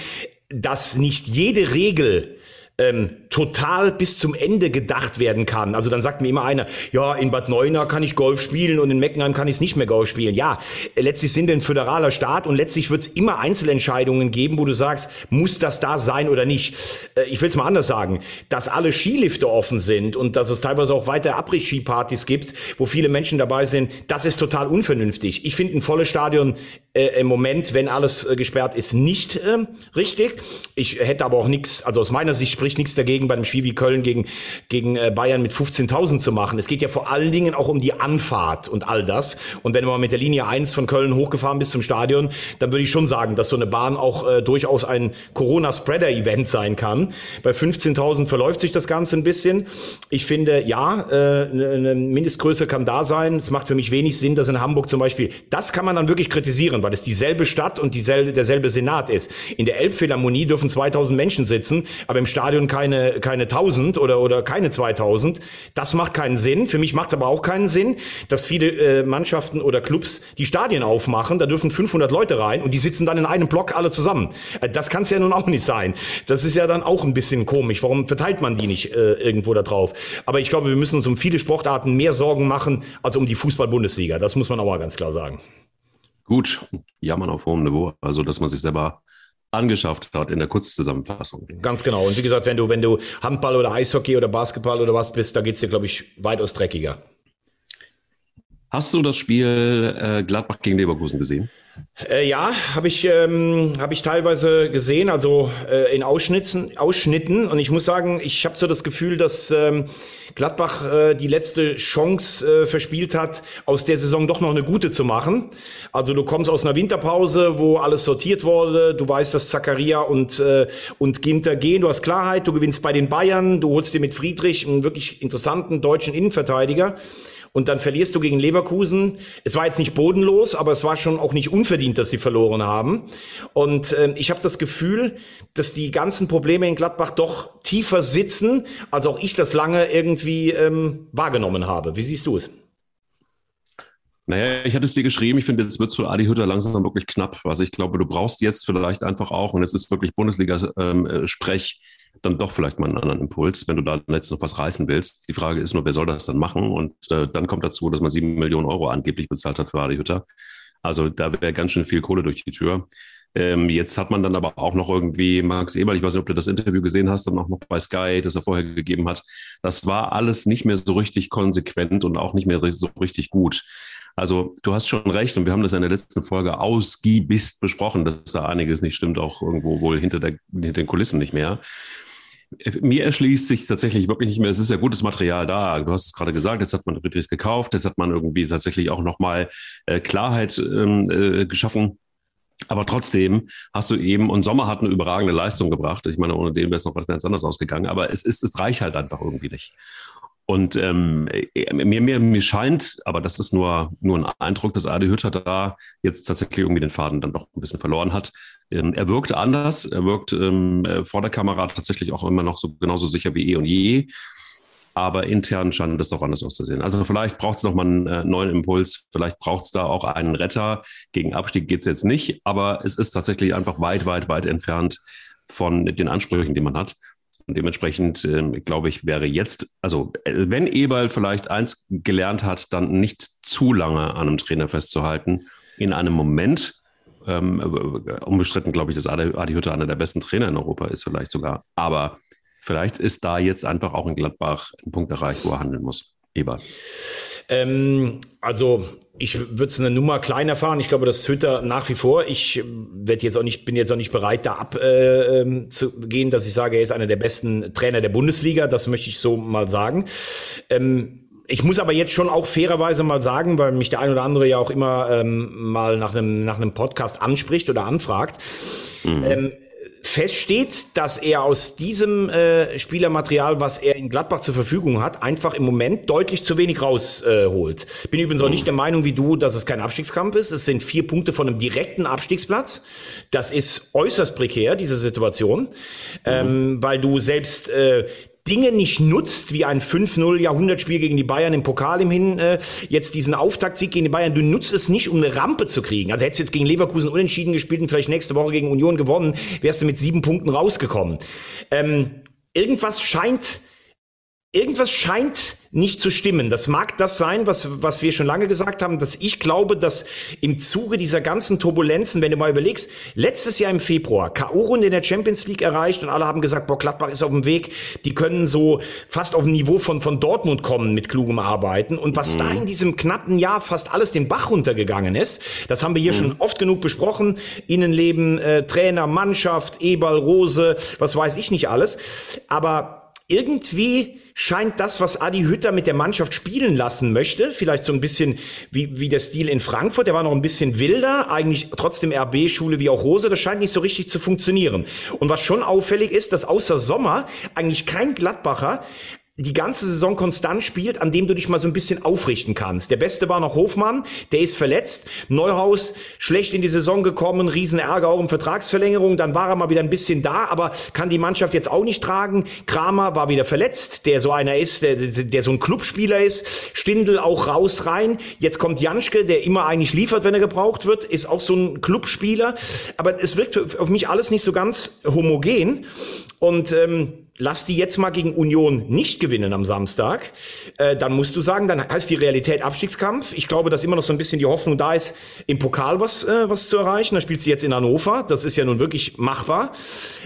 dass nicht jede Regel ähm, total bis zum Ende gedacht werden kann. Also dann sagt mir immer einer, ja, in Bad Neuenahr kann ich Golf spielen und in Meckenheim kann ich es nicht mehr Golf spielen. Ja, letztlich sind wir ein föderaler Staat und letztlich wird es immer Einzelentscheidungen geben, wo du sagst, muss das da sein oder nicht. Äh, ich will es mal anders sagen, dass alle Skilifte offen sind und dass es teilweise auch weiter Abriss-Skipartys gibt, wo viele Menschen dabei sind, das ist total unvernünftig. Ich finde ein volles Stadion äh, im Moment, wenn alles äh, gesperrt ist, nicht äh, richtig. Ich hätte aber auch nichts, also aus meiner Sicht spricht nichts dagegen, bei einem Spiel wie Köln gegen, gegen äh, Bayern mit 15.000 zu machen. Es geht ja vor allen Dingen auch um die Anfahrt und all das. Und wenn mal mit der Linie 1 von Köln hochgefahren bist zum Stadion, dann würde ich schon sagen, dass so eine Bahn auch äh, durchaus ein Corona-Spreader-Event sein kann. Bei 15.000 verläuft sich das Ganze ein bisschen. Ich finde, ja, äh, eine Mindestgröße kann da sein. Es macht für mich wenig Sinn, dass in Hamburg zum Beispiel, das kann man dann wirklich kritisieren, weil es dieselbe Stadt und dieselbe, derselbe Senat ist. In der Elbphilharmonie dürfen 2000 Menschen sitzen, aber im Stadion keine, keine 1000 oder, oder keine 2000. Das macht keinen Sinn. Für mich macht es aber auch keinen Sinn, dass viele äh, Mannschaften oder Clubs die Stadien aufmachen. Da dürfen 500 Leute rein und die sitzen dann in einem Block alle zusammen. Äh, das kann es ja nun auch nicht sein. Das ist ja dann auch ein bisschen komisch. Warum verteilt man die nicht äh, irgendwo da drauf? Aber ich glaube, wir müssen uns um viele Sportarten mehr Sorgen machen als um die Fußball-Bundesliga. Das muss man auch mal ganz klar sagen. Gut, jammern auf hohem Niveau. Also, dass man sich selber angeschafft hat in der Kurzzusammenfassung. Ganz genau. Und wie gesagt, wenn du, wenn du Handball oder Eishockey oder Basketball oder was bist, da geht's dir, glaube ich, weitaus dreckiger. Hast du das Spiel äh, Gladbach gegen Leverkusen gesehen? Äh, ja, habe ich, ähm, hab ich teilweise gesehen, also äh, in Ausschnitten, Ausschnitten. Und ich muss sagen, ich habe so das Gefühl, dass ähm, Gladbach äh, die letzte Chance äh, verspielt hat, aus der Saison doch noch eine gute zu machen. Also du kommst aus einer Winterpause, wo alles sortiert wurde. Du weißt, dass Zakaria und, äh, und Ginter gehen. Du hast Klarheit, du gewinnst bei den Bayern. Du holst dir mit Friedrich einen wirklich interessanten deutschen Innenverteidiger und dann verlierst du gegen Leverkusen. Es war jetzt nicht bodenlos, aber es war schon auch nicht unverdient, dass sie verloren haben. Und äh, ich habe das Gefühl, dass die ganzen Probleme in Gladbach doch tiefer sitzen, als auch ich das lange irgendwie ähm, wahrgenommen habe. Wie siehst du es? Naja, ich hatte es dir geschrieben, ich finde, jetzt wird es für Adi Hütter langsam wirklich knapp. Also ich glaube, du brauchst jetzt vielleicht einfach auch, und jetzt ist wirklich Bundesliga-Sprech, ähm, dann doch vielleicht mal einen anderen Impuls, wenn du da jetzt noch was reißen willst. Die Frage ist nur, wer soll das dann machen? Und äh, dann kommt dazu, dass man sieben Millionen Euro angeblich bezahlt hat für Adi Hütter. Also da wäre ganz schön viel Kohle durch die Tür. Ähm, jetzt hat man dann aber auch noch irgendwie Max Eberl, ich weiß nicht, ob du das Interview gesehen hast, dann auch noch bei Sky, das er vorher gegeben hat. Das war alles nicht mehr so richtig konsequent und auch nicht mehr so richtig gut. Also du hast schon recht und wir haben das in der letzten Folge ausgiebig besprochen, dass da einiges nicht stimmt, auch irgendwo wohl hinter, der, hinter den Kulissen nicht mehr mir erschließt sich tatsächlich wirklich nicht mehr. Es ist ja gutes Material da. Du hast es gerade gesagt, jetzt hat man Friedrichs gekauft, jetzt hat man irgendwie tatsächlich auch nochmal äh, Klarheit ähm, äh, geschaffen. Aber trotzdem hast du eben, und Sommer hat eine überragende Leistung gebracht. Ich meine, ohne den wäre es noch was ganz anderes ausgegangen. Aber es ist, es reicht halt einfach irgendwie nicht. Und ähm, äh, mir, mir, mir scheint, aber das ist nur, nur ein Eindruck, dass Adi Hütter da jetzt tatsächlich irgendwie den Faden dann doch ein bisschen verloren hat. Ähm, er wirkte anders, er wirkt ähm, äh, vor der Kamera tatsächlich auch immer noch so genauso sicher wie eh und je. Aber intern scheint das doch anders auszusehen. Also vielleicht braucht es nochmal einen äh, neuen Impuls, vielleicht braucht es da auch einen Retter. Gegen Abstieg geht es jetzt nicht, aber es ist tatsächlich einfach weit, weit, weit entfernt von den Ansprüchen, die man hat. Und dementsprechend, äh, glaube ich, wäre jetzt, also äh, wenn Eberl vielleicht eins gelernt hat, dann nicht zu lange an einem Trainer festzuhalten, in einem Moment, ähm, äh, unbestritten, glaube ich, dass Adi, Adi Hütter einer der besten Trainer in Europa ist, vielleicht sogar. Aber vielleicht ist da jetzt einfach auch in Gladbach ein Punkt erreicht, wo er handeln muss. Eberl. Ähm, also ich würde es eine Nummer kleiner fahren. Ich glaube, das Hütter nach wie vor. Ich werd jetzt auch nicht, bin jetzt auch nicht bereit, da abzugehen, äh, zu gehen, dass ich sage, er ist einer der besten Trainer der Bundesliga. Das möchte ich so mal sagen. Ähm, ich muss aber jetzt schon auch fairerweise mal sagen, weil mich der ein oder andere ja auch immer ähm, mal nach einem nach einem Podcast anspricht oder anfragt. Mhm. Ähm, feststeht, dass er aus diesem äh, Spielermaterial, was er in Gladbach zur Verfügung hat, einfach im Moment deutlich zu wenig rausholt. Äh, Bin übrigens auch nicht der Meinung wie du, dass es kein Abstiegskampf ist. Es sind vier Punkte von einem direkten Abstiegsplatz. Das ist äußerst prekär, diese Situation, mhm. ähm, weil du selbst äh, Dinge nicht nutzt, wie ein 5-0 Jahrhundertspiel gegen die Bayern im Pokal im Hin, äh, jetzt diesen Auftaktsieg gegen die Bayern, du nutzt es nicht, um eine Rampe zu kriegen. Also hättest du jetzt gegen Leverkusen unentschieden gespielt und vielleicht nächste Woche gegen Union gewonnen, wärst du mit sieben Punkten rausgekommen. Ähm, irgendwas scheint, irgendwas scheint nicht zu stimmen. Das mag das sein, was, was wir schon lange gesagt haben, dass ich glaube, dass im Zuge dieser ganzen Turbulenzen, wenn du mal überlegst, letztes Jahr im Februar K.O.-Runde in der Champions League erreicht und alle haben gesagt, boah, Gladbach ist auf dem Weg, die können so fast auf ein Niveau von, von Dortmund kommen mit klugem Arbeiten. Und was mhm. da in diesem knappen Jahr fast alles den Bach runtergegangen ist, das haben wir hier mhm. schon oft genug besprochen. Innenleben, äh, Trainer, Mannschaft, Eberl, Rose, was weiß ich nicht alles. Aber irgendwie scheint das, was Adi Hütter mit der Mannschaft spielen lassen möchte, vielleicht so ein bisschen wie, wie der Stil in Frankfurt, der war noch ein bisschen wilder, eigentlich trotzdem RB-Schule wie auch Rose, das scheint nicht so richtig zu funktionieren. Und was schon auffällig ist, dass außer Sommer eigentlich kein Gladbacher die ganze Saison konstant spielt, an dem du dich mal so ein bisschen aufrichten kannst. Der Beste war noch Hofmann, der ist verletzt. Neuhaus schlecht in die Saison gekommen, Riesenärger auch um Vertragsverlängerung. Dann war er mal wieder ein bisschen da, aber kann die Mannschaft jetzt auch nicht tragen. Kramer war wieder verletzt, der so einer ist, der, der so ein Clubspieler ist. Stindel auch raus rein. Jetzt kommt Janschke, der immer eigentlich liefert, wenn er gebraucht wird, ist auch so ein Clubspieler. Aber es wirkt auf mich alles nicht so ganz homogen. Und ähm, lass die jetzt mal gegen Union nicht gewinnen am Samstag, äh, dann musst du sagen, dann heißt die Realität Abstiegskampf. Ich glaube, dass immer noch so ein bisschen die Hoffnung da ist, im Pokal was, äh, was zu erreichen. Da spielst du jetzt in Hannover. Das ist ja nun wirklich machbar.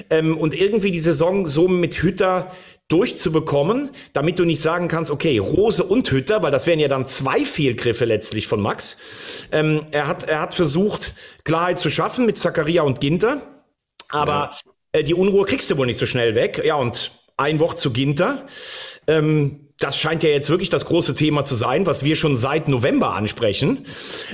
Ähm, und irgendwie die Saison so mit Hütter durchzubekommen, damit du nicht sagen kannst, okay, Rose und Hütter, weil das wären ja dann zwei Fehlgriffe letztlich von Max. Ähm, er, hat, er hat versucht, Klarheit zu schaffen mit Zakaria und Ginter. Aber ja. Äh, die Unruhe kriegst du wohl nicht so schnell weg. Ja, und ein Wort zu Ginter. Ähm, das scheint ja jetzt wirklich das große Thema zu sein, was wir schon seit November ansprechen.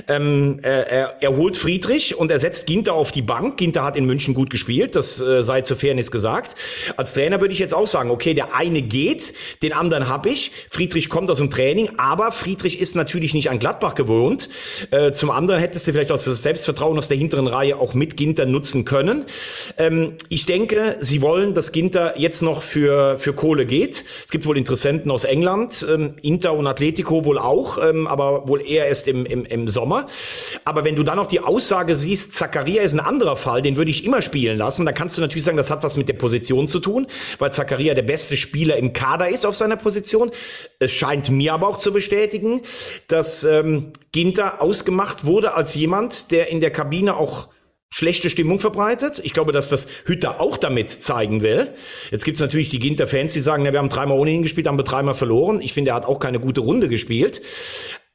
Ähm, er, er holt Friedrich und er setzt Ginter auf die Bank. Ginter hat in München gut gespielt, das äh, sei zur Fairness gesagt. Als Trainer würde ich jetzt auch sagen, okay, der eine geht, den anderen habe ich. Friedrich kommt aus dem Training, aber Friedrich ist natürlich nicht an Gladbach gewohnt. Äh, zum anderen hättest du vielleicht auch das Selbstvertrauen aus der hinteren Reihe auch mit Ginter nutzen können. Ähm, ich denke, sie wollen, dass Ginter jetzt noch für, für Kohle geht. Es gibt wohl Interessenten aus England England, ähm, Inter und Atletico wohl auch, ähm, aber wohl eher erst im, im, im Sommer. Aber wenn du dann noch die Aussage siehst, Zakaria ist ein anderer Fall, den würde ich immer spielen lassen, dann kannst du natürlich sagen, das hat was mit der Position zu tun, weil Zakaria der beste Spieler im Kader ist auf seiner Position. Es scheint mir aber auch zu bestätigen, dass ähm, Ginter ausgemacht wurde als jemand, der in der Kabine auch schlechte Stimmung verbreitet. Ich glaube, dass das Hütter auch damit zeigen will. Jetzt gibt's natürlich die Ginter-Fans, die sagen, na, wir haben dreimal ohne ihn gespielt, haben wir dreimal verloren. Ich finde, er hat auch keine gute Runde gespielt.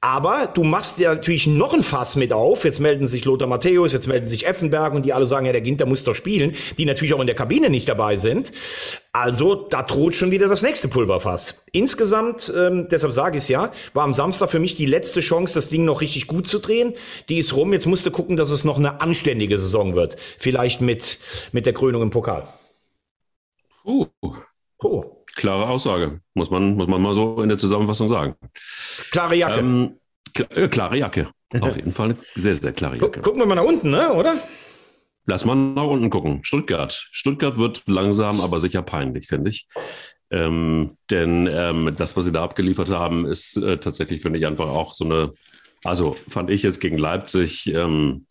Aber du machst ja natürlich noch ein Fass mit auf. Jetzt melden sich Lothar Matthäus, jetzt melden sich Effenberg und die alle sagen, ja, der Ginter muss doch spielen, die natürlich auch in der Kabine nicht dabei sind. Also da droht schon wieder das nächste Pulverfass. Insgesamt, ähm, deshalb sage ich es ja, war am Samstag für mich die letzte Chance, das Ding noch richtig gut zu drehen. Die ist rum. Jetzt musst du gucken, dass es noch eine anständige Saison wird. Vielleicht mit, mit der Krönung im Pokal. Uh. Oh. Klare Aussage, muss man, muss man mal so in der Zusammenfassung sagen. Klare Jacke. Ähm, kl äh, klare Jacke. Auf jeden Fall eine sehr, sehr klare Jacke. Gucken wir mal nach unten, ne? oder? Lass mal nach unten gucken. Stuttgart. Stuttgart wird langsam, aber sicher peinlich, finde ich. Ähm, denn ähm, das, was sie da abgeliefert haben, ist äh, tatsächlich, finde ich, einfach auch so eine, also fand ich jetzt gegen Leipzig, ähm,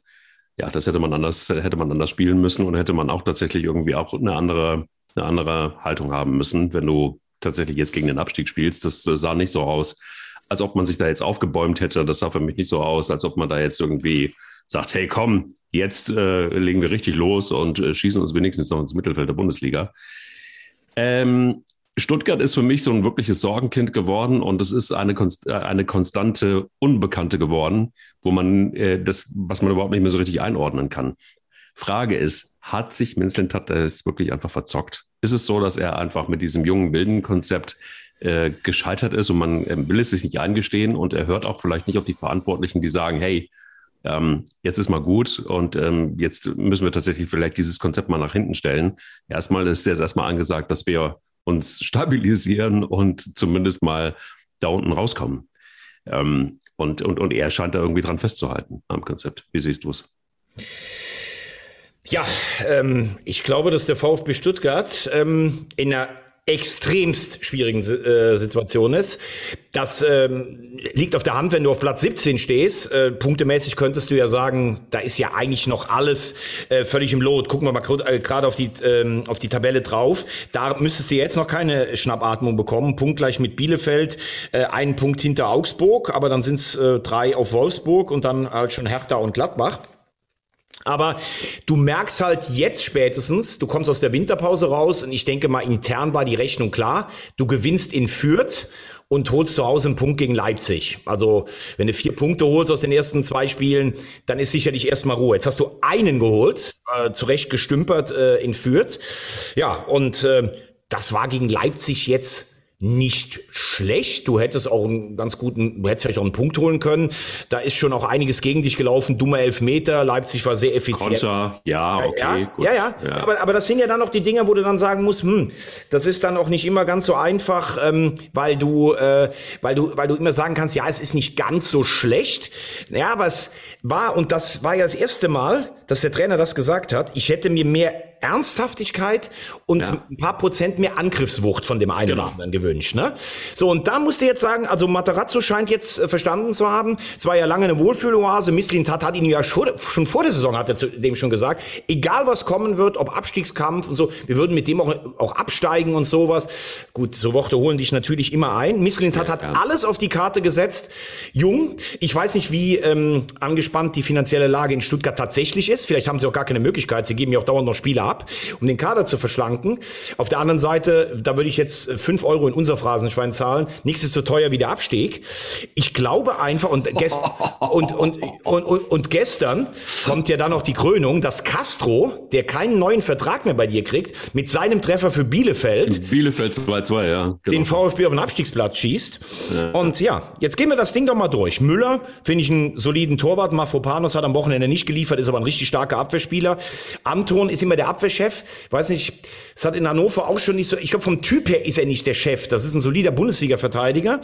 ja, das hätte man anders, hätte man anders spielen müssen und hätte man auch tatsächlich irgendwie auch eine andere eine andere Haltung haben müssen, wenn du tatsächlich jetzt gegen den Abstieg spielst. Das äh, sah nicht so aus, als ob man sich da jetzt aufgebäumt hätte. Das sah für mich nicht so aus, als ob man da jetzt irgendwie sagt, hey, komm, jetzt äh, legen wir richtig los und äh, schießen uns wenigstens noch ins Mittelfeld der Bundesliga. Ähm, Stuttgart ist für mich so ein wirkliches Sorgenkind geworden und es ist eine, Konst äh, eine konstante Unbekannte geworden, wo man äh, das, was man überhaupt nicht mehr so richtig einordnen kann. Frage ist, hat sich Vincent das wirklich einfach verzockt? Ist es so, dass er einfach mit diesem jungen wilden Konzept äh, gescheitert ist und man äh, will es sich nicht eingestehen und er hört auch vielleicht nicht auf die Verantwortlichen, die sagen, hey, ähm, jetzt ist mal gut und ähm, jetzt müssen wir tatsächlich vielleicht dieses Konzept mal nach hinten stellen. Erstmal ist jetzt erstmal angesagt, dass wir uns stabilisieren und zumindest mal da unten rauskommen. Ähm, und, und, und er scheint da irgendwie dran festzuhalten am Konzept. Wie siehst du es? Ja, ähm, ich glaube, dass der VfB Stuttgart ähm, in einer extremst schwierigen äh, Situation ist. Das ähm, liegt auf der Hand, wenn du auf Platz 17 stehst. Äh, punktemäßig könntest du ja sagen, da ist ja eigentlich noch alles äh, völlig im Lot. Gucken wir mal äh, gerade auf die ähm, auf die Tabelle drauf. Da müsstest du jetzt noch keine Schnappatmung bekommen. Punktgleich mit Bielefeld, äh, einen Punkt hinter Augsburg, aber dann sind es äh, drei auf Wolfsburg und dann halt schon Hertha und Gladbach. Aber du merkst halt jetzt spätestens, du kommst aus der Winterpause raus und ich denke mal, intern war die Rechnung klar. Du gewinnst in Fürth und holst zu Hause einen Punkt gegen Leipzig. Also, wenn du vier Punkte holst aus den ersten zwei Spielen, dann ist sicherlich erstmal Ruhe. Jetzt hast du einen geholt, äh, zurecht gestümpert äh, in Fürth. Ja, und äh, das war gegen Leipzig jetzt nicht schlecht. Du hättest auch einen ganz guten, du hättest vielleicht auch einen Punkt holen können. Da ist schon auch einiges gegen dich gelaufen. Dummer Elfmeter. Leipzig war sehr effizient. Konter, ja, okay, ja, gut. Ja, ja. ja. Aber, aber das sind ja dann noch die Dinger, wo du dann sagen musst, hm, das ist dann auch nicht immer ganz so einfach, ähm, weil du, äh, weil du, weil du immer sagen kannst, ja, es ist nicht ganz so schlecht. Ja, aber es war, und das war ja das erste Mal, dass der Trainer das gesagt hat, ich hätte mir mehr Ernsthaftigkeit und ja. ein paar Prozent mehr Angriffswucht von dem einen genau. oder anderen gewünscht. Ne? So, und da musst du jetzt sagen, also Materazzo scheint jetzt äh, verstanden zu haben, es war ja lange eine Wohlfühloase, Misslint hat, hat ihn ja schon, schon vor der Saison, hat er zu dem schon gesagt, egal was kommen wird, ob Abstiegskampf und so, wir würden mit dem auch, auch absteigen und sowas. Gut, so Worte holen dich natürlich immer ein. Misslint hat, ja, hat ja. alles auf die Karte gesetzt. Jung, ich weiß nicht, wie ähm, angespannt die finanzielle Lage in Stuttgart tatsächlich ist. Vielleicht haben sie auch gar keine Möglichkeit, sie geben ja auch dauernd noch Spiele ab um den Kader zu verschlanken. Auf der anderen Seite, da würde ich jetzt fünf Euro in unser Phrasenschwein zahlen. Nichts ist so teuer wie der Abstieg. Ich glaube einfach, und, gest und, und, und, und, gestern kommt ja dann noch die Krönung, dass Castro, der keinen neuen Vertrag mehr bei dir kriegt, mit seinem Treffer für Bielefeld, Bielefeld 2-2, ja, genau. den VfB auf den Abstiegsplatz schießt. Und ja, jetzt gehen wir das Ding doch mal durch. Müller finde ich einen soliden Torwart. Mafropanos hat am Wochenende nicht geliefert, ist aber ein richtig starker Abwehrspieler. Anton ist immer der Abwehr Abwehrchef. Weiß nicht, es hat in Hannover auch schon nicht so, ich glaube vom Typ her ist er nicht der Chef. Das ist ein solider Bundesliga-Verteidiger.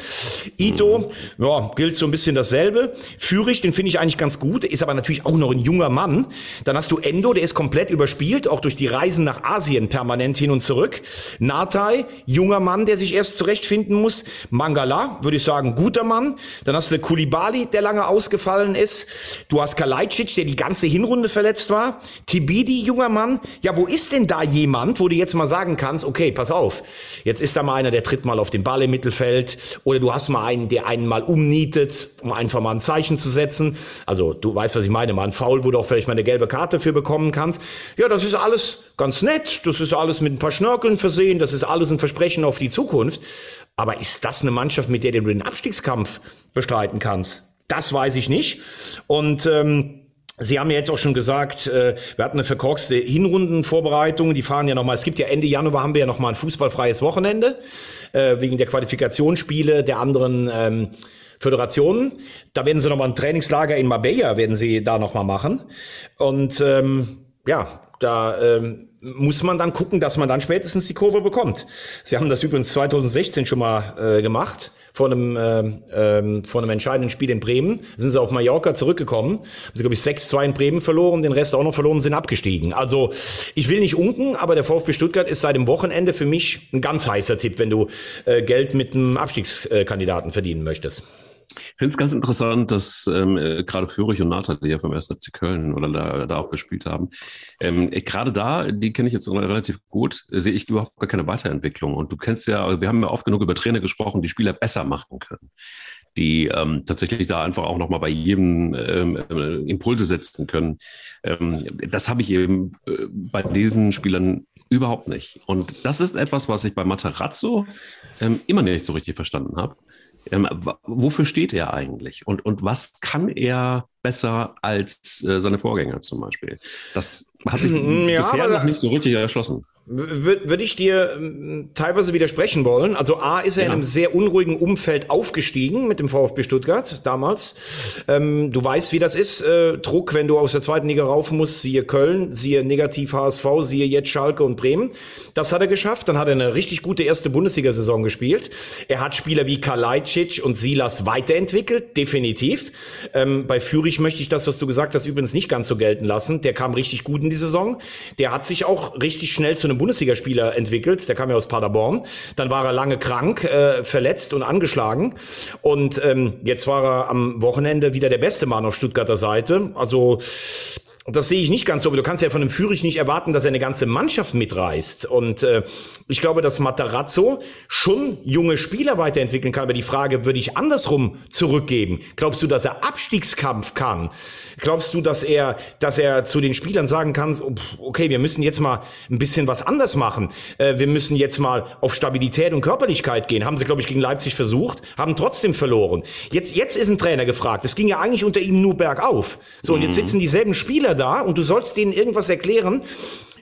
Ito, mhm. ja, gilt so ein bisschen dasselbe. Führig, den finde ich eigentlich ganz gut, ist aber natürlich auch noch ein junger Mann. Dann hast du Endo, der ist komplett überspielt, auch durch die Reisen nach Asien permanent hin und zurück. Natai, junger Mann, der sich erst zurechtfinden muss. Mangala, würde ich sagen, guter Mann. Dann hast du Kulibali, der lange ausgefallen ist. Du hast Kalajdzic, der die ganze Hinrunde verletzt war. Tibidi, junger Mann. Ja, wo ist denn da jemand, wo du jetzt mal sagen kannst, okay, pass auf, jetzt ist da mal einer, der tritt mal auf den Ball im Mittelfeld oder du hast mal einen, der einen mal umnietet, um einfach mal ein Zeichen zu setzen. Also du weißt, was ich meine, mal ein Foul, wo du auch vielleicht mal eine gelbe Karte für bekommen kannst. Ja, das ist alles ganz nett, das ist alles mit ein paar Schnörkeln versehen, das ist alles ein Versprechen auf die Zukunft. Aber ist das eine Mannschaft, mit der du den Abstiegskampf bestreiten kannst? Das weiß ich nicht. Und ähm, Sie haben ja jetzt auch schon gesagt, äh, wir hatten eine verkorkste Hinrundenvorbereitung. Die fahren ja nochmal, es gibt ja Ende Januar haben wir ja nochmal ein fußballfreies Wochenende, äh, wegen der Qualifikationsspiele der anderen ähm, Föderationen. Da werden sie nochmal ein Trainingslager in Marbella, werden sie da nochmal machen. Und ähm, ja, da ähm, muss man dann gucken, dass man dann spätestens die Kurve bekommt. Sie haben das übrigens 2016 schon mal äh, gemacht, vor einem, äh, vor einem entscheidenden Spiel in Bremen. Sind sie auf Mallorca zurückgekommen, haben sie, glaube ich, 6-2 in Bremen verloren, den Rest auch noch verloren, sind abgestiegen. Also ich will nicht unken, aber der VfB Stuttgart ist seit dem Wochenende für mich ein ganz heißer Tipp, wenn du äh, Geld mit einem Abstiegskandidaten verdienen möchtest. Ich finde es ganz interessant, dass ähm, äh, gerade Führig und Nata, die ja vom 1. FC Köln oder da, da auch gespielt haben, ähm, äh, gerade da, die kenne ich jetzt relativ gut, sehe ich überhaupt gar keine Weiterentwicklung. Und du kennst ja, wir haben ja oft genug über Trainer gesprochen, die Spieler besser machen können, die ähm, tatsächlich da einfach auch nochmal bei jedem ähm, äh, Impulse setzen können. Ähm, das habe ich eben äh, bei diesen Spielern überhaupt nicht. Und das ist etwas, was ich bei Matarazzo ähm, immer nicht so richtig verstanden habe. Ähm, wofür steht er eigentlich? Und, und was kann er besser als äh, seine Vorgänger zum Beispiel? Das hat sich ja, bisher noch nicht so richtig erschlossen. Würde ich dir ähm, teilweise widersprechen wollen. Also A ist er ja. in einem sehr unruhigen Umfeld aufgestiegen mit dem VfB Stuttgart damals. Ähm, du weißt, wie das ist. Äh, Druck, wenn du aus der zweiten Liga rauf musst, siehe Köln, siehe negativ HSV, siehe jetzt Schalke und Bremen. Das hat er geschafft. Dann hat er eine richtig gute erste Bundesliga-Saison gespielt. Er hat Spieler wie Kalajdzic und Silas weiterentwickelt, definitiv. Ähm, bei Fürich möchte ich das, was du gesagt hast, übrigens nicht ganz so gelten lassen. Der kam richtig gut in die Saison. Der hat sich auch richtig schnell zu einem Bundesligaspieler entwickelt. Der kam ja aus Paderborn. Dann war er lange krank, äh, verletzt und angeschlagen. Und ähm, jetzt war er am Wochenende wieder der beste Mann auf Stuttgarter Seite. Also das sehe ich nicht ganz so, aber du kannst ja von einem Führig nicht erwarten, dass er eine ganze Mannschaft mitreißt. Und äh, ich glaube, dass Matarazzo schon junge Spieler weiterentwickeln kann. Aber die Frage würde ich andersrum zurückgeben. Glaubst du, dass er Abstiegskampf kann? Glaubst du, dass er, dass er zu den Spielern sagen kann, okay, wir müssen jetzt mal ein bisschen was anders machen. Äh, wir müssen jetzt mal auf Stabilität und Körperlichkeit gehen. Haben sie, glaube ich, gegen Leipzig versucht, haben trotzdem verloren. Jetzt, jetzt ist ein Trainer gefragt. Es ging ja eigentlich unter ihm nur bergauf. So, und jetzt mhm. sitzen dieselben Spieler Spieler da und du sollst denen irgendwas erklären.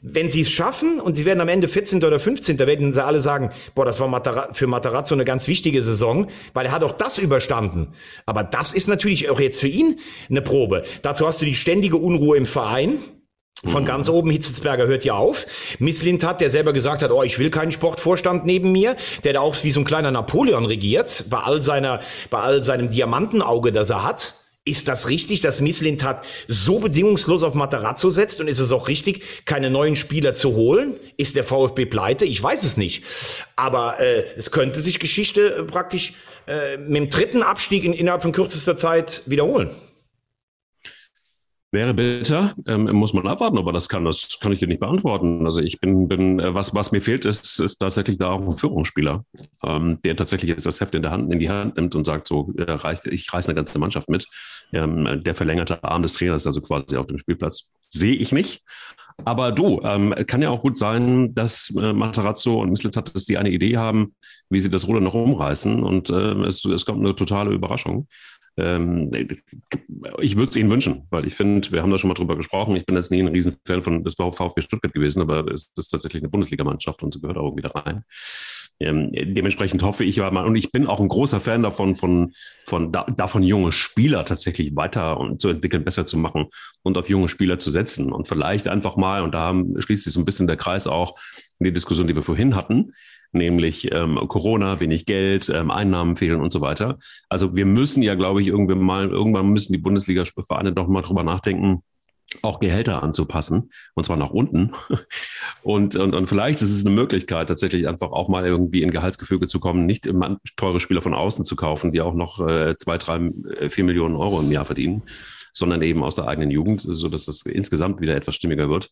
Wenn sie es schaffen und sie werden am Ende 14. oder 15. Da werden sie alle sagen, boah, das war für Matarazzo eine ganz wichtige Saison, weil er hat auch das überstanden. Aber das ist natürlich auch jetzt für ihn eine Probe. Dazu hast du die ständige Unruhe im Verein. Von ganz oben, Hitzelsberger hört ja auf. Misslint hat, der selber gesagt hat, oh, ich will keinen Sportvorstand neben mir, der da auch wie so ein kleiner Napoleon regiert, bei all seiner, bei all seinem Diamantenauge, das er hat. Ist das richtig, dass Misslintat so bedingungslos auf Matarazzo setzt? Und ist es auch richtig, keine neuen Spieler zu holen? Ist der VfB pleite? Ich weiß es nicht. Aber äh, es könnte sich Geschichte äh, praktisch äh, mit dem dritten Abstieg in, innerhalb von kürzester Zeit wiederholen. Wäre bitter, ähm, muss man abwarten, aber das kann, das kann ich dir nicht beantworten. Also ich bin, bin äh, was, was mir fehlt, ist, ist tatsächlich da auch ein Führungsspieler, ähm, der tatsächlich jetzt das Heft in der Hand, in die Hand nimmt und sagt, so, äh, reißt, ich reiße eine ganze Mannschaft mit. Ähm, der verlängerte Arm des Trainers, also quasi auf dem Spielplatz, sehe ich nicht. Aber du, ähm, kann ja auch gut sein, dass äh, Matarazzo und Mislet die eine Idee haben, wie sie das Ruder noch umreißen und äh, es, es kommt eine totale Überraschung ähm, ich würde es ihnen wünschen, weil ich finde, wir haben da schon mal drüber gesprochen. Ich bin jetzt nie ein Riesenfan von des VfB Stuttgart gewesen, aber es ist tatsächlich eine Bundesligamannschaft und sie gehört auch wieder rein. Ähm, dementsprechend hoffe ich aber mal, und ich bin auch ein großer Fan davon, von, von da, davon junge Spieler tatsächlich weiter und zu entwickeln, besser zu machen und auf junge Spieler zu setzen und vielleicht einfach mal, und da schließt sich so ein bisschen der Kreis auch in die Diskussion, die wir vorhin hatten, nämlich ähm, Corona, wenig Geld, ähm, Einnahmen fehlen und so weiter. Also wir müssen ja, glaube ich, irgendwann mal, irgendwann müssen die Bundesliga-Vereine doch mal drüber nachdenken, auch Gehälter anzupassen, und zwar nach unten. Und, und, und vielleicht ist es eine Möglichkeit, tatsächlich einfach auch mal irgendwie in Gehaltsgefüge zu kommen, nicht immer teure Spieler von außen zu kaufen, die auch noch äh, zwei, drei, äh, vier Millionen Euro im Jahr verdienen, sondern eben aus der eigenen Jugend, sodass das insgesamt wieder etwas stimmiger wird.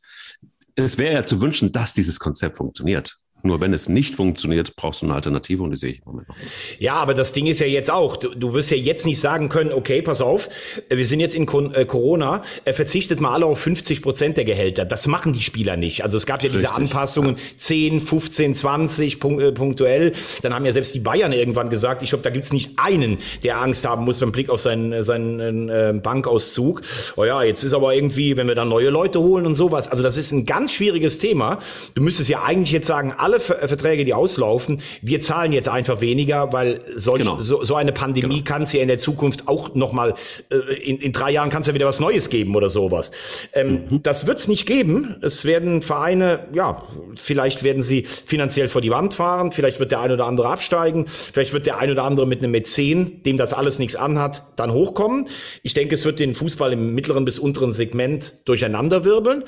Es wäre ja zu wünschen, dass dieses Konzept funktioniert. Nur wenn es nicht funktioniert, brauchst du eine Alternative und die sehe ich im Moment noch. Ja, aber das Ding ist ja jetzt auch, du, du wirst ja jetzt nicht sagen können, okay, pass auf, wir sind jetzt in äh, Corona, verzichtet mal alle auf 50 Prozent der Gehälter. Das machen die Spieler nicht. Also es gab ja diese Richtig, Anpassungen, ja. 10, 15, 20 punktuell. Dann haben ja selbst die Bayern irgendwann gesagt, ich glaube, da gibt's nicht einen, der Angst haben muss beim Blick auf seinen, seinen äh, Bankauszug. Oh ja, jetzt ist aber irgendwie, wenn wir dann neue Leute holen und sowas. Also das ist ein ganz schwieriges Thema. Du müsstest ja eigentlich jetzt sagen, alle alle Verträge, die auslaufen, wir zahlen jetzt einfach weniger, weil solch, genau. so, so eine Pandemie genau. kann es ja in der Zukunft auch nochmal, äh, in, in drei Jahren kann es ja wieder was Neues geben oder sowas. Ähm, mhm. Das wird es nicht geben. Es werden Vereine, ja, vielleicht werden sie finanziell vor die Wand fahren, vielleicht wird der ein oder andere absteigen, vielleicht wird der ein oder andere mit einem Mäzen, dem das alles nichts anhat, dann hochkommen. Ich denke, es wird den Fußball im mittleren bis unteren Segment durcheinanderwirbeln.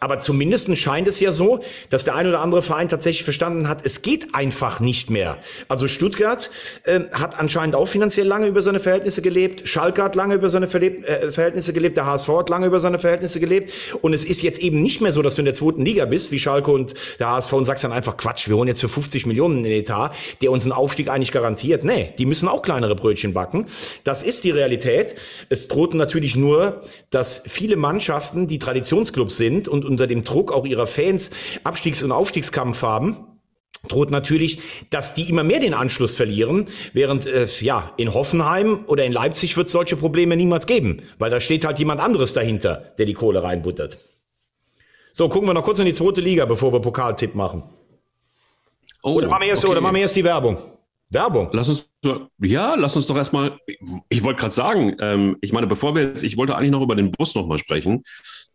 Aber zumindest scheint es ja so, dass der ein oder andere Verein tatsächlich verstanden hat, es geht einfach nicht mehr. Also Stuttgart äh, hat anscheinend auch finanziell lange über seine Verhältnisse gelebt. Schalke hat lange über seine Verleb äh, Verhältnisse gelebt. Der HSV hat lange über seine Verhältnisse gelebt. Und es ist jetzt eben nicht mehr so, dass du in der zweiten Liga bist, wie Schalke und der HSV und sagst dann einfach Quatsch, wir holen jetzt für 50 Millionen in den Etat, der uns einen Aufstieg eigentlich garantiert. Nee, die müssen auch kleinere Brötchen backen. Das ist die Realität. Es droht natürlich nur, dass viele Mannschaften, die Traditionsclubs sind und unter dem Druck auch ihrer Fans Abstiegs- und Aufstiegskampf haben, droht natürlich, dass die immer mehr den Anschluss verlieren, während äh, ja in Hoffenheim oder in Leipzig wird solche Probleme niemals geben, weil da steht halt jemand anderes dahinter, der die Kohle reinbuttert. So, gucken wir noch kurz in die zweite Liga, bevor wir Pokaltipp machen. Oh, Oder machen wir erst, okay. oder machen wir erst die Werbung? Werbung. Lass uns, ja, lass uns doch erstmal, ich wollte gerade sagen, ähm, ich meine, bevor wir jetzt, ich wollte eigentlich noch über den Bus nochmal sprechen.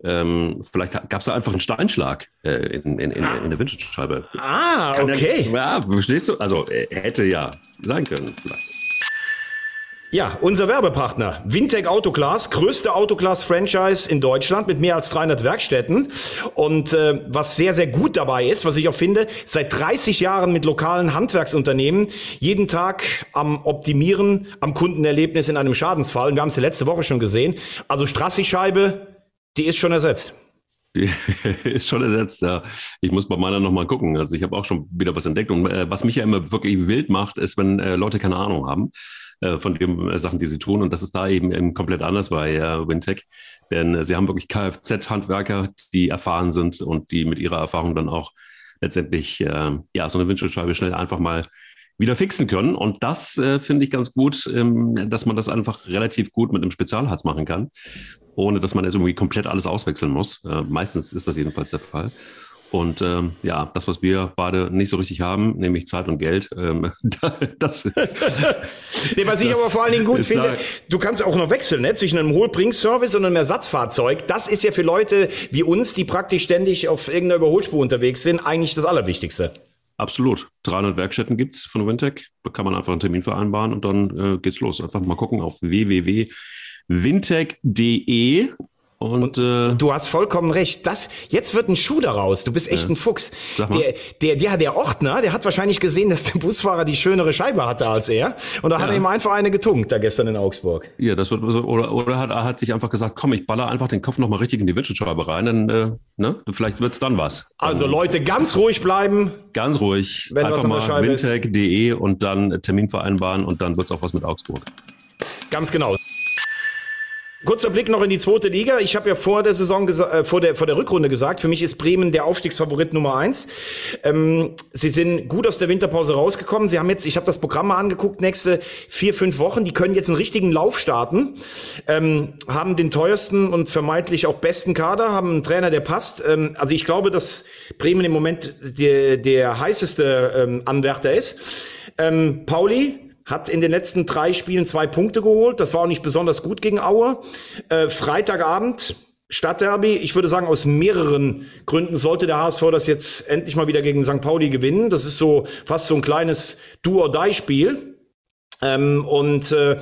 Ähm, vielleicht gab es da einfach einen Steinschlag äh, in, in, in, in der Windschutzscheibe. Ah, Kann okay. Ja, ja, verstehst du? Also äh, hätte ja sein können. Vielleicht. Ja, unser Werbepartner, Wintec Autoglas, größte Autoglas-Franchise in Deutschland mit mehr als 300 Werkstätten. Und äh, was sehr, sehr gut dabei ist, was ich auch finde, seit 30 Jahren mit lokalen Handwerksunternehmen, jeden Tag am Optimieren, am Kundenerlebnis in einem Schadensfall. Und wir haben es ja letzte Woche schon gesehen. Also Strassi-Scheibe, die ist schon ersetzt. Die ist schon ersetzt, ja. Ich muss bei meiner nochmal gucken. Also ich habe auch schon wieder was entdeckt. Und äh, was mich ja immer wirklich wild macht, ist, wenn äh, Leute keine Ahnung haben äh, von den äh, Sachen, die sie tun. Und das ist da eben, eben komplett anders bei äh, Wintec. Denn äh, sie haben wirklich Kfz-Handwerker, die erfahren sind und die mit ihrer Erfahrung dann auch letztendlich ja, so eine Windschutzscheibe schnell einfach mal wieder fixen können. Und das äh, finde ich ganz gut, ähm, dass man das einfach relativ gut mit einem Spezialharz machen kann, ohne dass man jetzt irgendwie komplett alles auswechseln muss. Äh, meistens ist das jedenfalls der Fall. Und ähm, ja, das, was wir beide nicht so richtig haben, nämlich Zeit und Geld, ähm, das, Nee, was ich aber vor allen Dingen gut finde, da- du kannst auch noch wechseln, ne? zwischen einem Holbringservice und einem Ersatzfahrzeug. Das ist ja für Leute wie uns, die praktisch ständig auf irgendeiner Überholspur unterwegs sind, eigentlich das Allerwichtigste. Absolut. 300 Werkstätten gibt's von Wintec. Da kann man einfach einen Termin vereinbaren und dann äh, geht's los. Einfach mal gucken auf www.wintec.de und, äh, Du hast vollkommen recht. Das, jetzt wird ein Schuh daraus. Du bist echt ein Fuchs. Sag mal. Der, der, der, der Ordner, der hat wahrscheinlich gesehen, dass der Busfahrer die schönere Scheibe hatte als er. Und da hat Ja. er ihm einfach eine getunkt, da gestern in Augsburg. ja, das wird oder oder hat, hat sich einfach gesagt, komm, ich baller einfach den Kopf noch mal richtig in die Windschutzscheibe rein, dann äh, ne, vielleicht wird's dann was. Also Leute, ganz ruhig bleiben. Ganz ruhig, Wenn was einfach an der mal Scheibe wintec.de und dann Termin vereinbaren und dann wird's auch was mit Augsburg. Ganz genau. Kurzer Blick noch in die zweite Liga. Ich habe ja vor der Saison, äh, vor der vor der Rückrunde gesagt, für mich ist Bremen der Aufstiegsfavorit Nummer eins. Ähm, sie sind gut aus der Winterpause rausgekommen. Sie haben jetzt, ich habe das Programm mal angeguckt, nächste vier fünf Wochen. Die können jetzt einen richtigen Lauf starten. Ähm, haben den teuersten und vermeintlich auch besten Kader, haben einen Trainer, der passt. Ähm, also ich glaube, dass Bremen im Moment der der heißeste ähm, Anwärter ist. Ähm, Pauli, hat in den letzten drei Spielen zwei Punkte geholt. Das war auch nicht besonders gut gegen Aue. Äh, Freitagabend, Stadtderby. Ich würde sagen, aus mehreren Gründen sollte der HSV das jetzt endlich mal wieder gegen St. Pauli gewinnen. Das ist so fast so ein kleines Do-or-Die-Spiel. Ähm, und äh,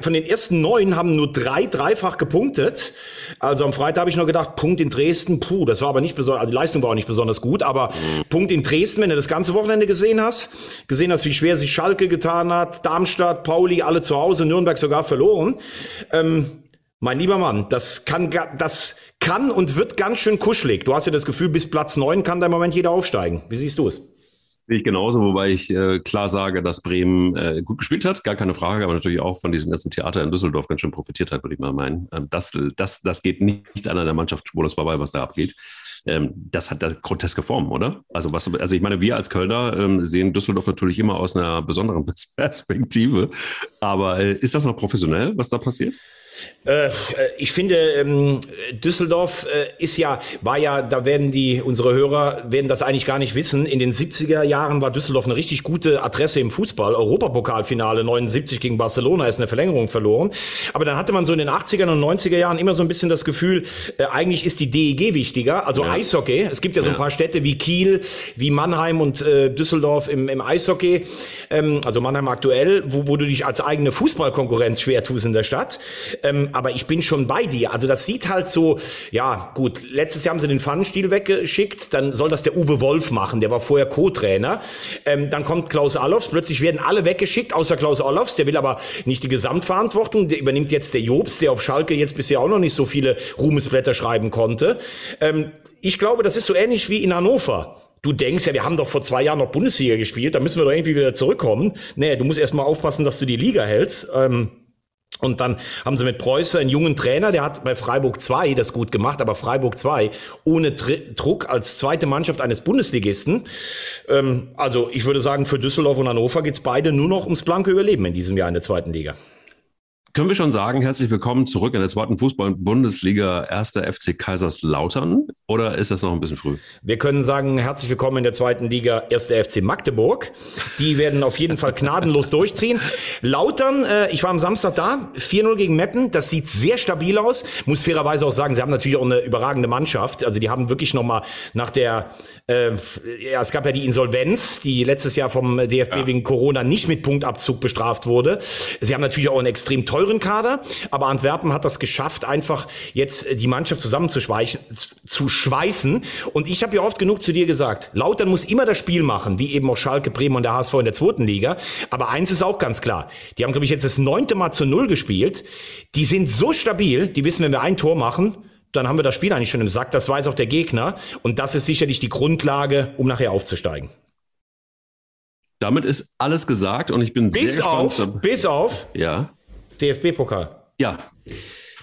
von den ersten neun haben nur drei dreifach gepunktet. Also am Freitag habe ich noch gedacht, Punkt in Dresden, puh, das war aber nicht besonders, also die Leistung war auch nicht besonders gut, aber Punkt in Dresden, wenn du das ganze Wochenende gesehen hast, gesehen hast, wie schwer sich Schalke getan hat, Darmstadt, Pauli, alle zu Hause, Nürnberg sogar verloren. Ähm, mein lieber Mann, das kann, das kann und wird ganz schön kuschelig. Du hast ja das Gefühl, bis Platz neun kann da im Moment jeder aufsteigen. Wie siehst du es? Sehe ich genauso, wobei ich äh, klar sage, dass Bremen äh, gut gespielt hat, gar keine Frage, aber natürlich auch von diesem ganzen Theater in Düsseldorf ganz schön profitiert hat, würde ich mal meinen. Ähm, das, das, das geht nicht an einer Mannschaft spurlos vorbei, was da abgeht. Ähm, das hat da groteske Form, oder? Also, was, also ich meine, wir als Kölner ähm, sehen Düsseldorf natürlich immer aus einer besonderen Perspektive. Aber äh, ist das noch professionell, was da passiert? Äh, ich finde, ähm, Düsseldorf äh, ist ja, war ja, da werden die, unsere Hörer werden das eigentlich gar nicht wissen. In den 70er Jahren war Düsseldorf eine richtig gute Adresse im Fußball. Europapokalfinale 79 gegen Barcelona ist eine Verlängerung verloren. Aber dann hatte man so in den 80er und 90er Jahren immer so ein bisschen das Gefühl, äh, eigentlich ist die DEG wichtiger, also Ja. Eishockey. Es gibt ja so ein paar Städte wie Kiel, wie Mannheim und äh, Düsseldorf im, im Eishockey, ähm, also Mannheim aktuell, wo, wo du dich als eigene Fußballkonkurrenz schwer tust in der Stadt. Ähm, aber ich bin schon bei dir. Also das sieht halt so, ja gut, letztes Jahr haben sie den Pfannenstiel weggeschickt, dann soll das der Uwe Wolf machen, der war vorher Co-Trainer. Ähm, dann kommt Klaus Allofs, plötzlich werden alle weggeschickt, außer Klaus Allofs, der will aber nicht die Gesamtverantwortung, der übernimmt jetzt der Jobs, der auf Schalke jetzt bisher auch noch nicht so viele Ruhmesblätter schreiben konnte. Ähm, ich glaube, das ist so ähnlich wie in Hannover. Du denkst ja, wir haben doch vor zwei Jahren noch Bundesliga gespielt, da müssen wir doch irgendwie wieder zurückkommen. Nee, du musst erst mal aufpassen, dass du die Liga hältst. Ähm, und dann haben sie mit Preußer einen jungen Trainer, der hat bei Freiburg 2 das gut gemacht, aber Freiburg 2 ohne Dr Druck als zweite Mannschaft eines Bundesligisten. Ähm, also ich würde sagen, für Düsseldorf und Hannover geht's beide nur noch ums blanke Überleben in diesem Jahr in der zweiten Liga. Können wir schon sagen, herzlich willkommen zurück in der zweiten Fußball-Bundesliga, erster FC Kaiserslautern? Oder ist das noch ein bisschen früh? Wir können sagen, herzlich willkommen in der zweiten Liga, erster FC Magdeburg. Die werden auf jeden Fall gnadenlos durchziehen. Lautern, äh, ich war am Samstag da, 4-0 gegen Meppen. Das sieht sehr stabil aus. Muss fairerweise auch sagen, sie haben natürlich auch eine überragende Mannschaft. Also die haben wirklich nochmal nach der, äh, ja, es gab ja die Insolvenz, die letztes Jahr vom DFB ja. wegen Corona nicht mit Punktabzug bestraft wurde. Sie haben natürlich auch einen extrem teuren teuren Kader, aber Antwerpen hat das geschafft, einfach jetzt die Mannschaft zusammenzuschweißen. Und ich habe ja oft genug zu dir gesagt, Lautern muss immer das Spiel machen, wie eben auch Schalke, Bremen und der HSV in der zweiten Liga. Aber eins ist auch ganz klar, die haben, glaube ich, jetzt das neunte Mal zu Null gespielt. Die sind so stabil, die wissen, wenn wir ein Tor machen, dann haben wir das Spiel eigentlich schon im Sack. Das weiß auch der Gegner. Und das ist sicherlich die Grundlage, um nachher aufzusteigen. Damit ist alles gesagt und ich bin bis sehr gespannt. Auf, bis auf. Ja. DFB-Pokal. Ja.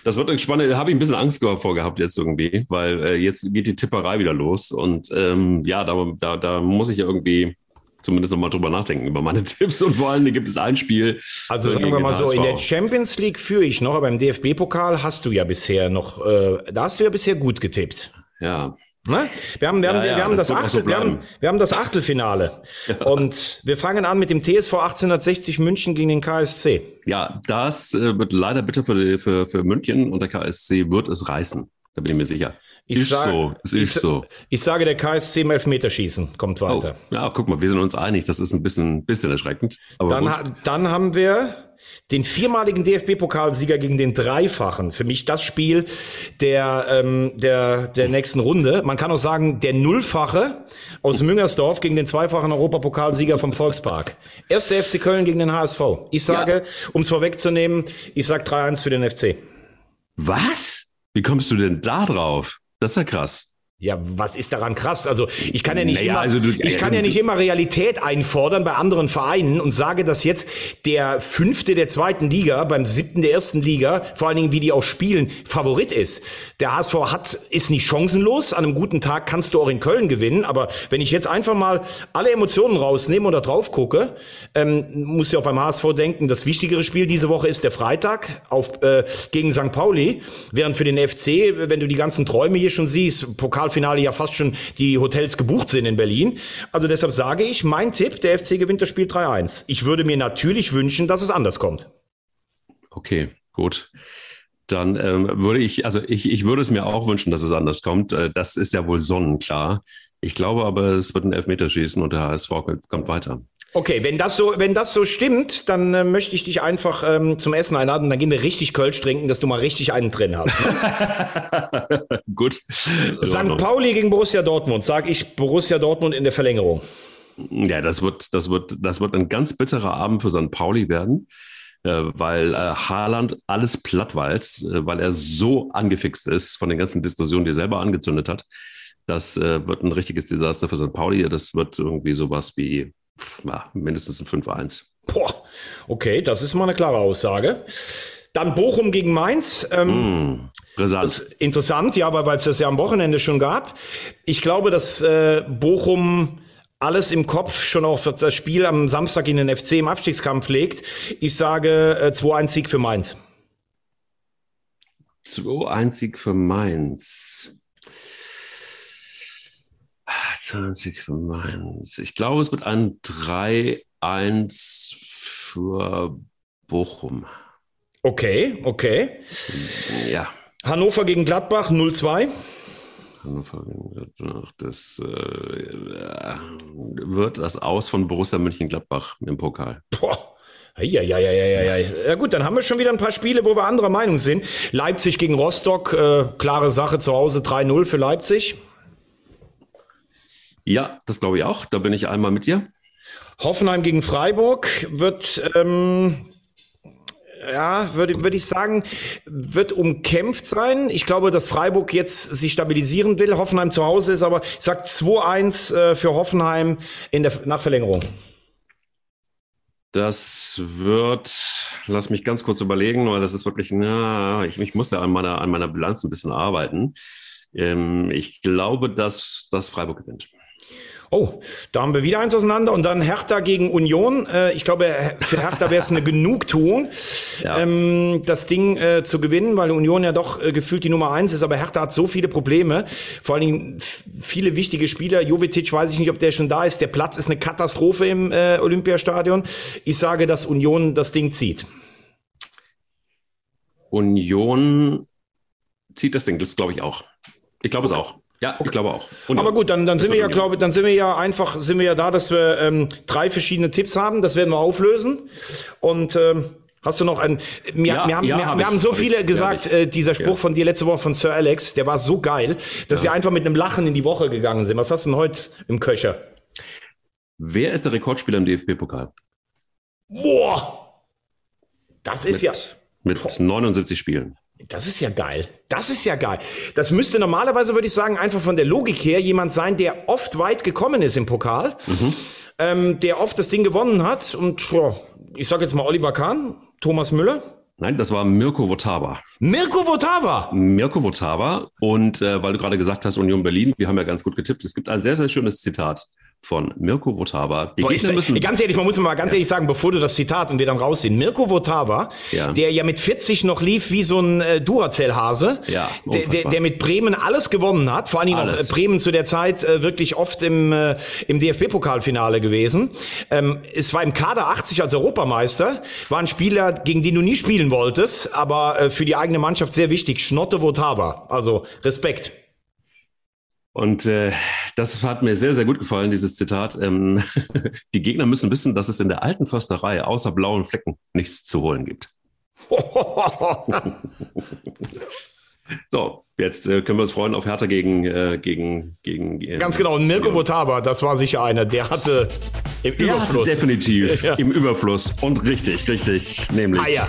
Das wird spannend. Da habe ich ein bisschen Angst vorgehabt jetzt irgendwie, weil äh, jetzt geht die Tipperei wieder los. Und ähm, ja, da, da, da muss ich ja irgendwie zumindest nochmal drüber nachdenken über meine Tipps. Und vor allem gibt es ein Spiel. Also sagen wir mal so, in der Champions League führe ich noch, aber im DFB-Pokal hast du ja bisher noch, äh, da hast du ja bisher gut getippt. Ja, Ne? Wir haben, wir haben, ja, ja, wir, haben das, das Achtel, so wir, haben, wir haben das Achtelfinale. Ja. Und wir fangen an mit dem TSV 1860 München gegen den KSC. Ja, das äh, wird leider bitter für, für, für München und der KSC wird es reißen. Da bin ich mir sicher. Ich ist sag, so, ist ich, so. Ich sage, der KSC im Elfmeterschießen kommt weiter. Oh, ja, guck mal, wir sind uns einig. Das ist ein bisschen, bisschen erschreckend. dann, dann haben wir den viermaligen DFB-Pokalsieger gegen den dreifachen. Für mich das Spiel der, ähm, der, der nächsten Runde. Man kann auch sagen, der Nullfache aus Müngersdorf gegen den zweifachen Europapokalsieger vom Volkspark. Erster FC Köln gegen den HSV. Ich sage, ja. um es vorwegzunehmen, ich sage 3-1 für den FC. Was? Wie kommst du denn da drauf? Das ist ja krass. Ja, was ist daran krass? Also ich kann ja nicht naja, immer, also du, ich kann ja nicht immer Realität einfordern bei anderen Vereinen und sage, dass jetzt der fünfte der zweiten Liga beim siebten der ersten Liga, vor allen Dingen wie die auch spielen, Favorit ist. Der HSV hat ist nicht chancenlos. An einem guten Tag kannst du auch in Köln gewinnen. Aber wenn ich jetzt einfach mal alle Emotionen rausnehme oder drauf gucke, ähm, muss ja auch beim HSV denken, das wichtigere Spiel diese Woche ist der Freitag auf äh, gegen St. Pauli, während für den FC, wenn du die ganzen Träume hier schon siehst, Pokal Pokalfinale ja fast schon die Hotels gebucht sind in Berlin. Also deshalb sage ich, mein Tipp, der FC gewinnt das Spiel 3-1. Ich würde mir natürlich wünschen, dass es anders kommt. Okay, gut. Dann ähm, würde ich, also ich, ich würde es mir auch wünschen, dass es anders kommt. Äh, das ist ja wohl sonnenklar. Ich glaube aber, es wird ein Elfmeterschießen und der HSV kommt weiter. Okay, wenn das so, wenn das so stimmt, dann äh, möchte ich dich einfach ähm, zum Essen einladen. Dann gehen wir richtig Kölsch trinken, dass du mal richtig einen drin hast. Ne? Gut. St. Pauli gegen Borussia Dortmund. Sag ich Borussia Dortmund in der Verlängerung. Ja, das wird, das wird, das wird ein ganz bitterer Abend für St. Pauli werden, äh, weil äh, Haaland alles plattwalzt, äh, weil er so angefixt ist von den ganzen Diskussionen, die er selber angezündet hat. Das äh, wird ein richtiges Desaster für St. Pauli. Das wird irgendwie sowas wie ja, mindestens ein 5-1. Boah, okay, das ist mal eine klare Aussage. Dann Bochum gegen Mainz. Ähm, mm, interessant, ja, weil es das ja am Wochenende schon gab. Ich glaube, dass äh, Bochum alles im Kopf schon auf das Spiel am Samstag in den FC im Abstiegskampf legt. Ich sage äh, 2-1 Sieg für Mainz. 2-1 Sieg für Mainz. 20 für Mainz. Ich glaube, es wird ein 3-1 für Bochum. Okay, okay. Ja. Hannover gegen Gladbach 0-2. Hannover gegen Gladbach. Das äh, wird das Aus von Borussia Mönchengladbach im Pokal. Boah. Ja, ja, ja, ja, ja, ja. Ja gut, dann haben wir schon wieder ein paar Spiele, wo wir anderer Meinung sind. Leipzig gegen Rostock, äh, klare Sache zu Hause 3-0 für Leipzig. Ja, das glaube ich auch. Da bin ich einmal mit dir. Hoffenheim gegen Freiburg wird, ähm, ja, würde würd ich sagen, wird umkämpft sein. Ich glaube, dass Freiburg jetzt sich stabilisieren will. Hoffenheim zu Hause ist aber, ich sag 2-1 äh, für Hoffenheim in der Nachverlängerung. Das wird, lass mich ganz kurz überlegen, weil das ist wirklich, na, ich, ich muss ja an meiner, an meiner Bilanz ein bisschen arbeiten. Ähm, ich glaube, dass, dass Freiburg gewinnt. Oh, da haben wir wieder eins auseinander und dann Hertha gegen Union. Äh, ich glaube, für Hertha wäre es eine Genugtuung, ja. ähm, das Ding äh, zu gewinnen, weil Union ja doch äh, gefühlt die Nummer eins ist. Aber Hertha hat so viele Probleme, vor allen Dingen viele wichtige Spieler. Jovetic weiß ich nicht, ob der schon da ist. Der Platz ist eine Katastrophe im äh, Olympiastadion. Ich sage, dass Union das Ding zieht. Union zieht das Ding, das glaube ich auch. Ich glaube es auch. Ja, okay. ich glaube auch. Und Aber gut, dann, dann sind wir ja, glaube dann sind wir ja einfach, sind wir ja da, dass wir ähm, drei verschiedene Tipps haben. Das werden wir auflösen. Und ähm, hast du noch einen? Wir, ja, wir haben, ja, wir, hab wir haben so viele ich, gesagt, äh, dieser Spruch von dir letzte Woche von Sir Alex, der war so geil, dass wir einfach mit einem Lachen in die Woche gegangen sind. Was hast du denn heute im Köcher? Wer ist der Rekordspieler im DFB-Pokal? Boah! Das ist mit, ja. Mit 79 Spielen. Das ist ja geil. Das ist ja geil. Das müsste normalerweise, würde ich sagen, einfach von der Logik her jemand sein, der oft weit gekommen ist im Pokal, mhm. ähm, der oft das Ding gewonnen hat. Und ja, ich sage jetzt mal Oliver Kahn, Thomas Müller. Nein, das war Mirko Votava. Mirko Votava? Mirko Votava. Und äh, weil du gerade gesagt hast, Union Berlin, wir haben ja ganz gut getippt. Es gibt ein sehr, sehr schönes Zitat von Mirko Votava. Die Boah, Gegner müssen ganz ehrlich, man muss mal ganz ja. ehrlich sagen, bevor du das Zitat und wir dann raussehen. Mirko Votava, ja. der ja mit 40 noch lief wie so ein äh, Duracell-Hase, ja, der, der, der, mit Bremen alles gewonnen hat, vor allen Dingen alles. auch äh, Bremen zu der Zeit äh, wirklich oft im, äh, im DFB-Pokalfinale gewesen. Ähm, es war im Kader 80 als Europameister, war ein Spieler, gegen den du nie spielen wolltest, aber äh, für die eigene Mannschaft sehr wichtig. Schnotte Votava, also Respekt. Und äh, das hat mir sehr, sehr gut gefallen, dieses Zitat. Ähm, die Gegner müssen wissen, dass es in der alten Försterei außer blauen Flecken nichts zu holen gibt. so, jetzt äh, können wir uns freuen auf Hertha gegen, äh, gegen, gegen äh, Ganz genau, und Mirko Votava, das war sicher einer, der hatte im der Überfluss. Hatte definitiv ja. im Überfluss und richtig, richtig, nämlich. Ah ja.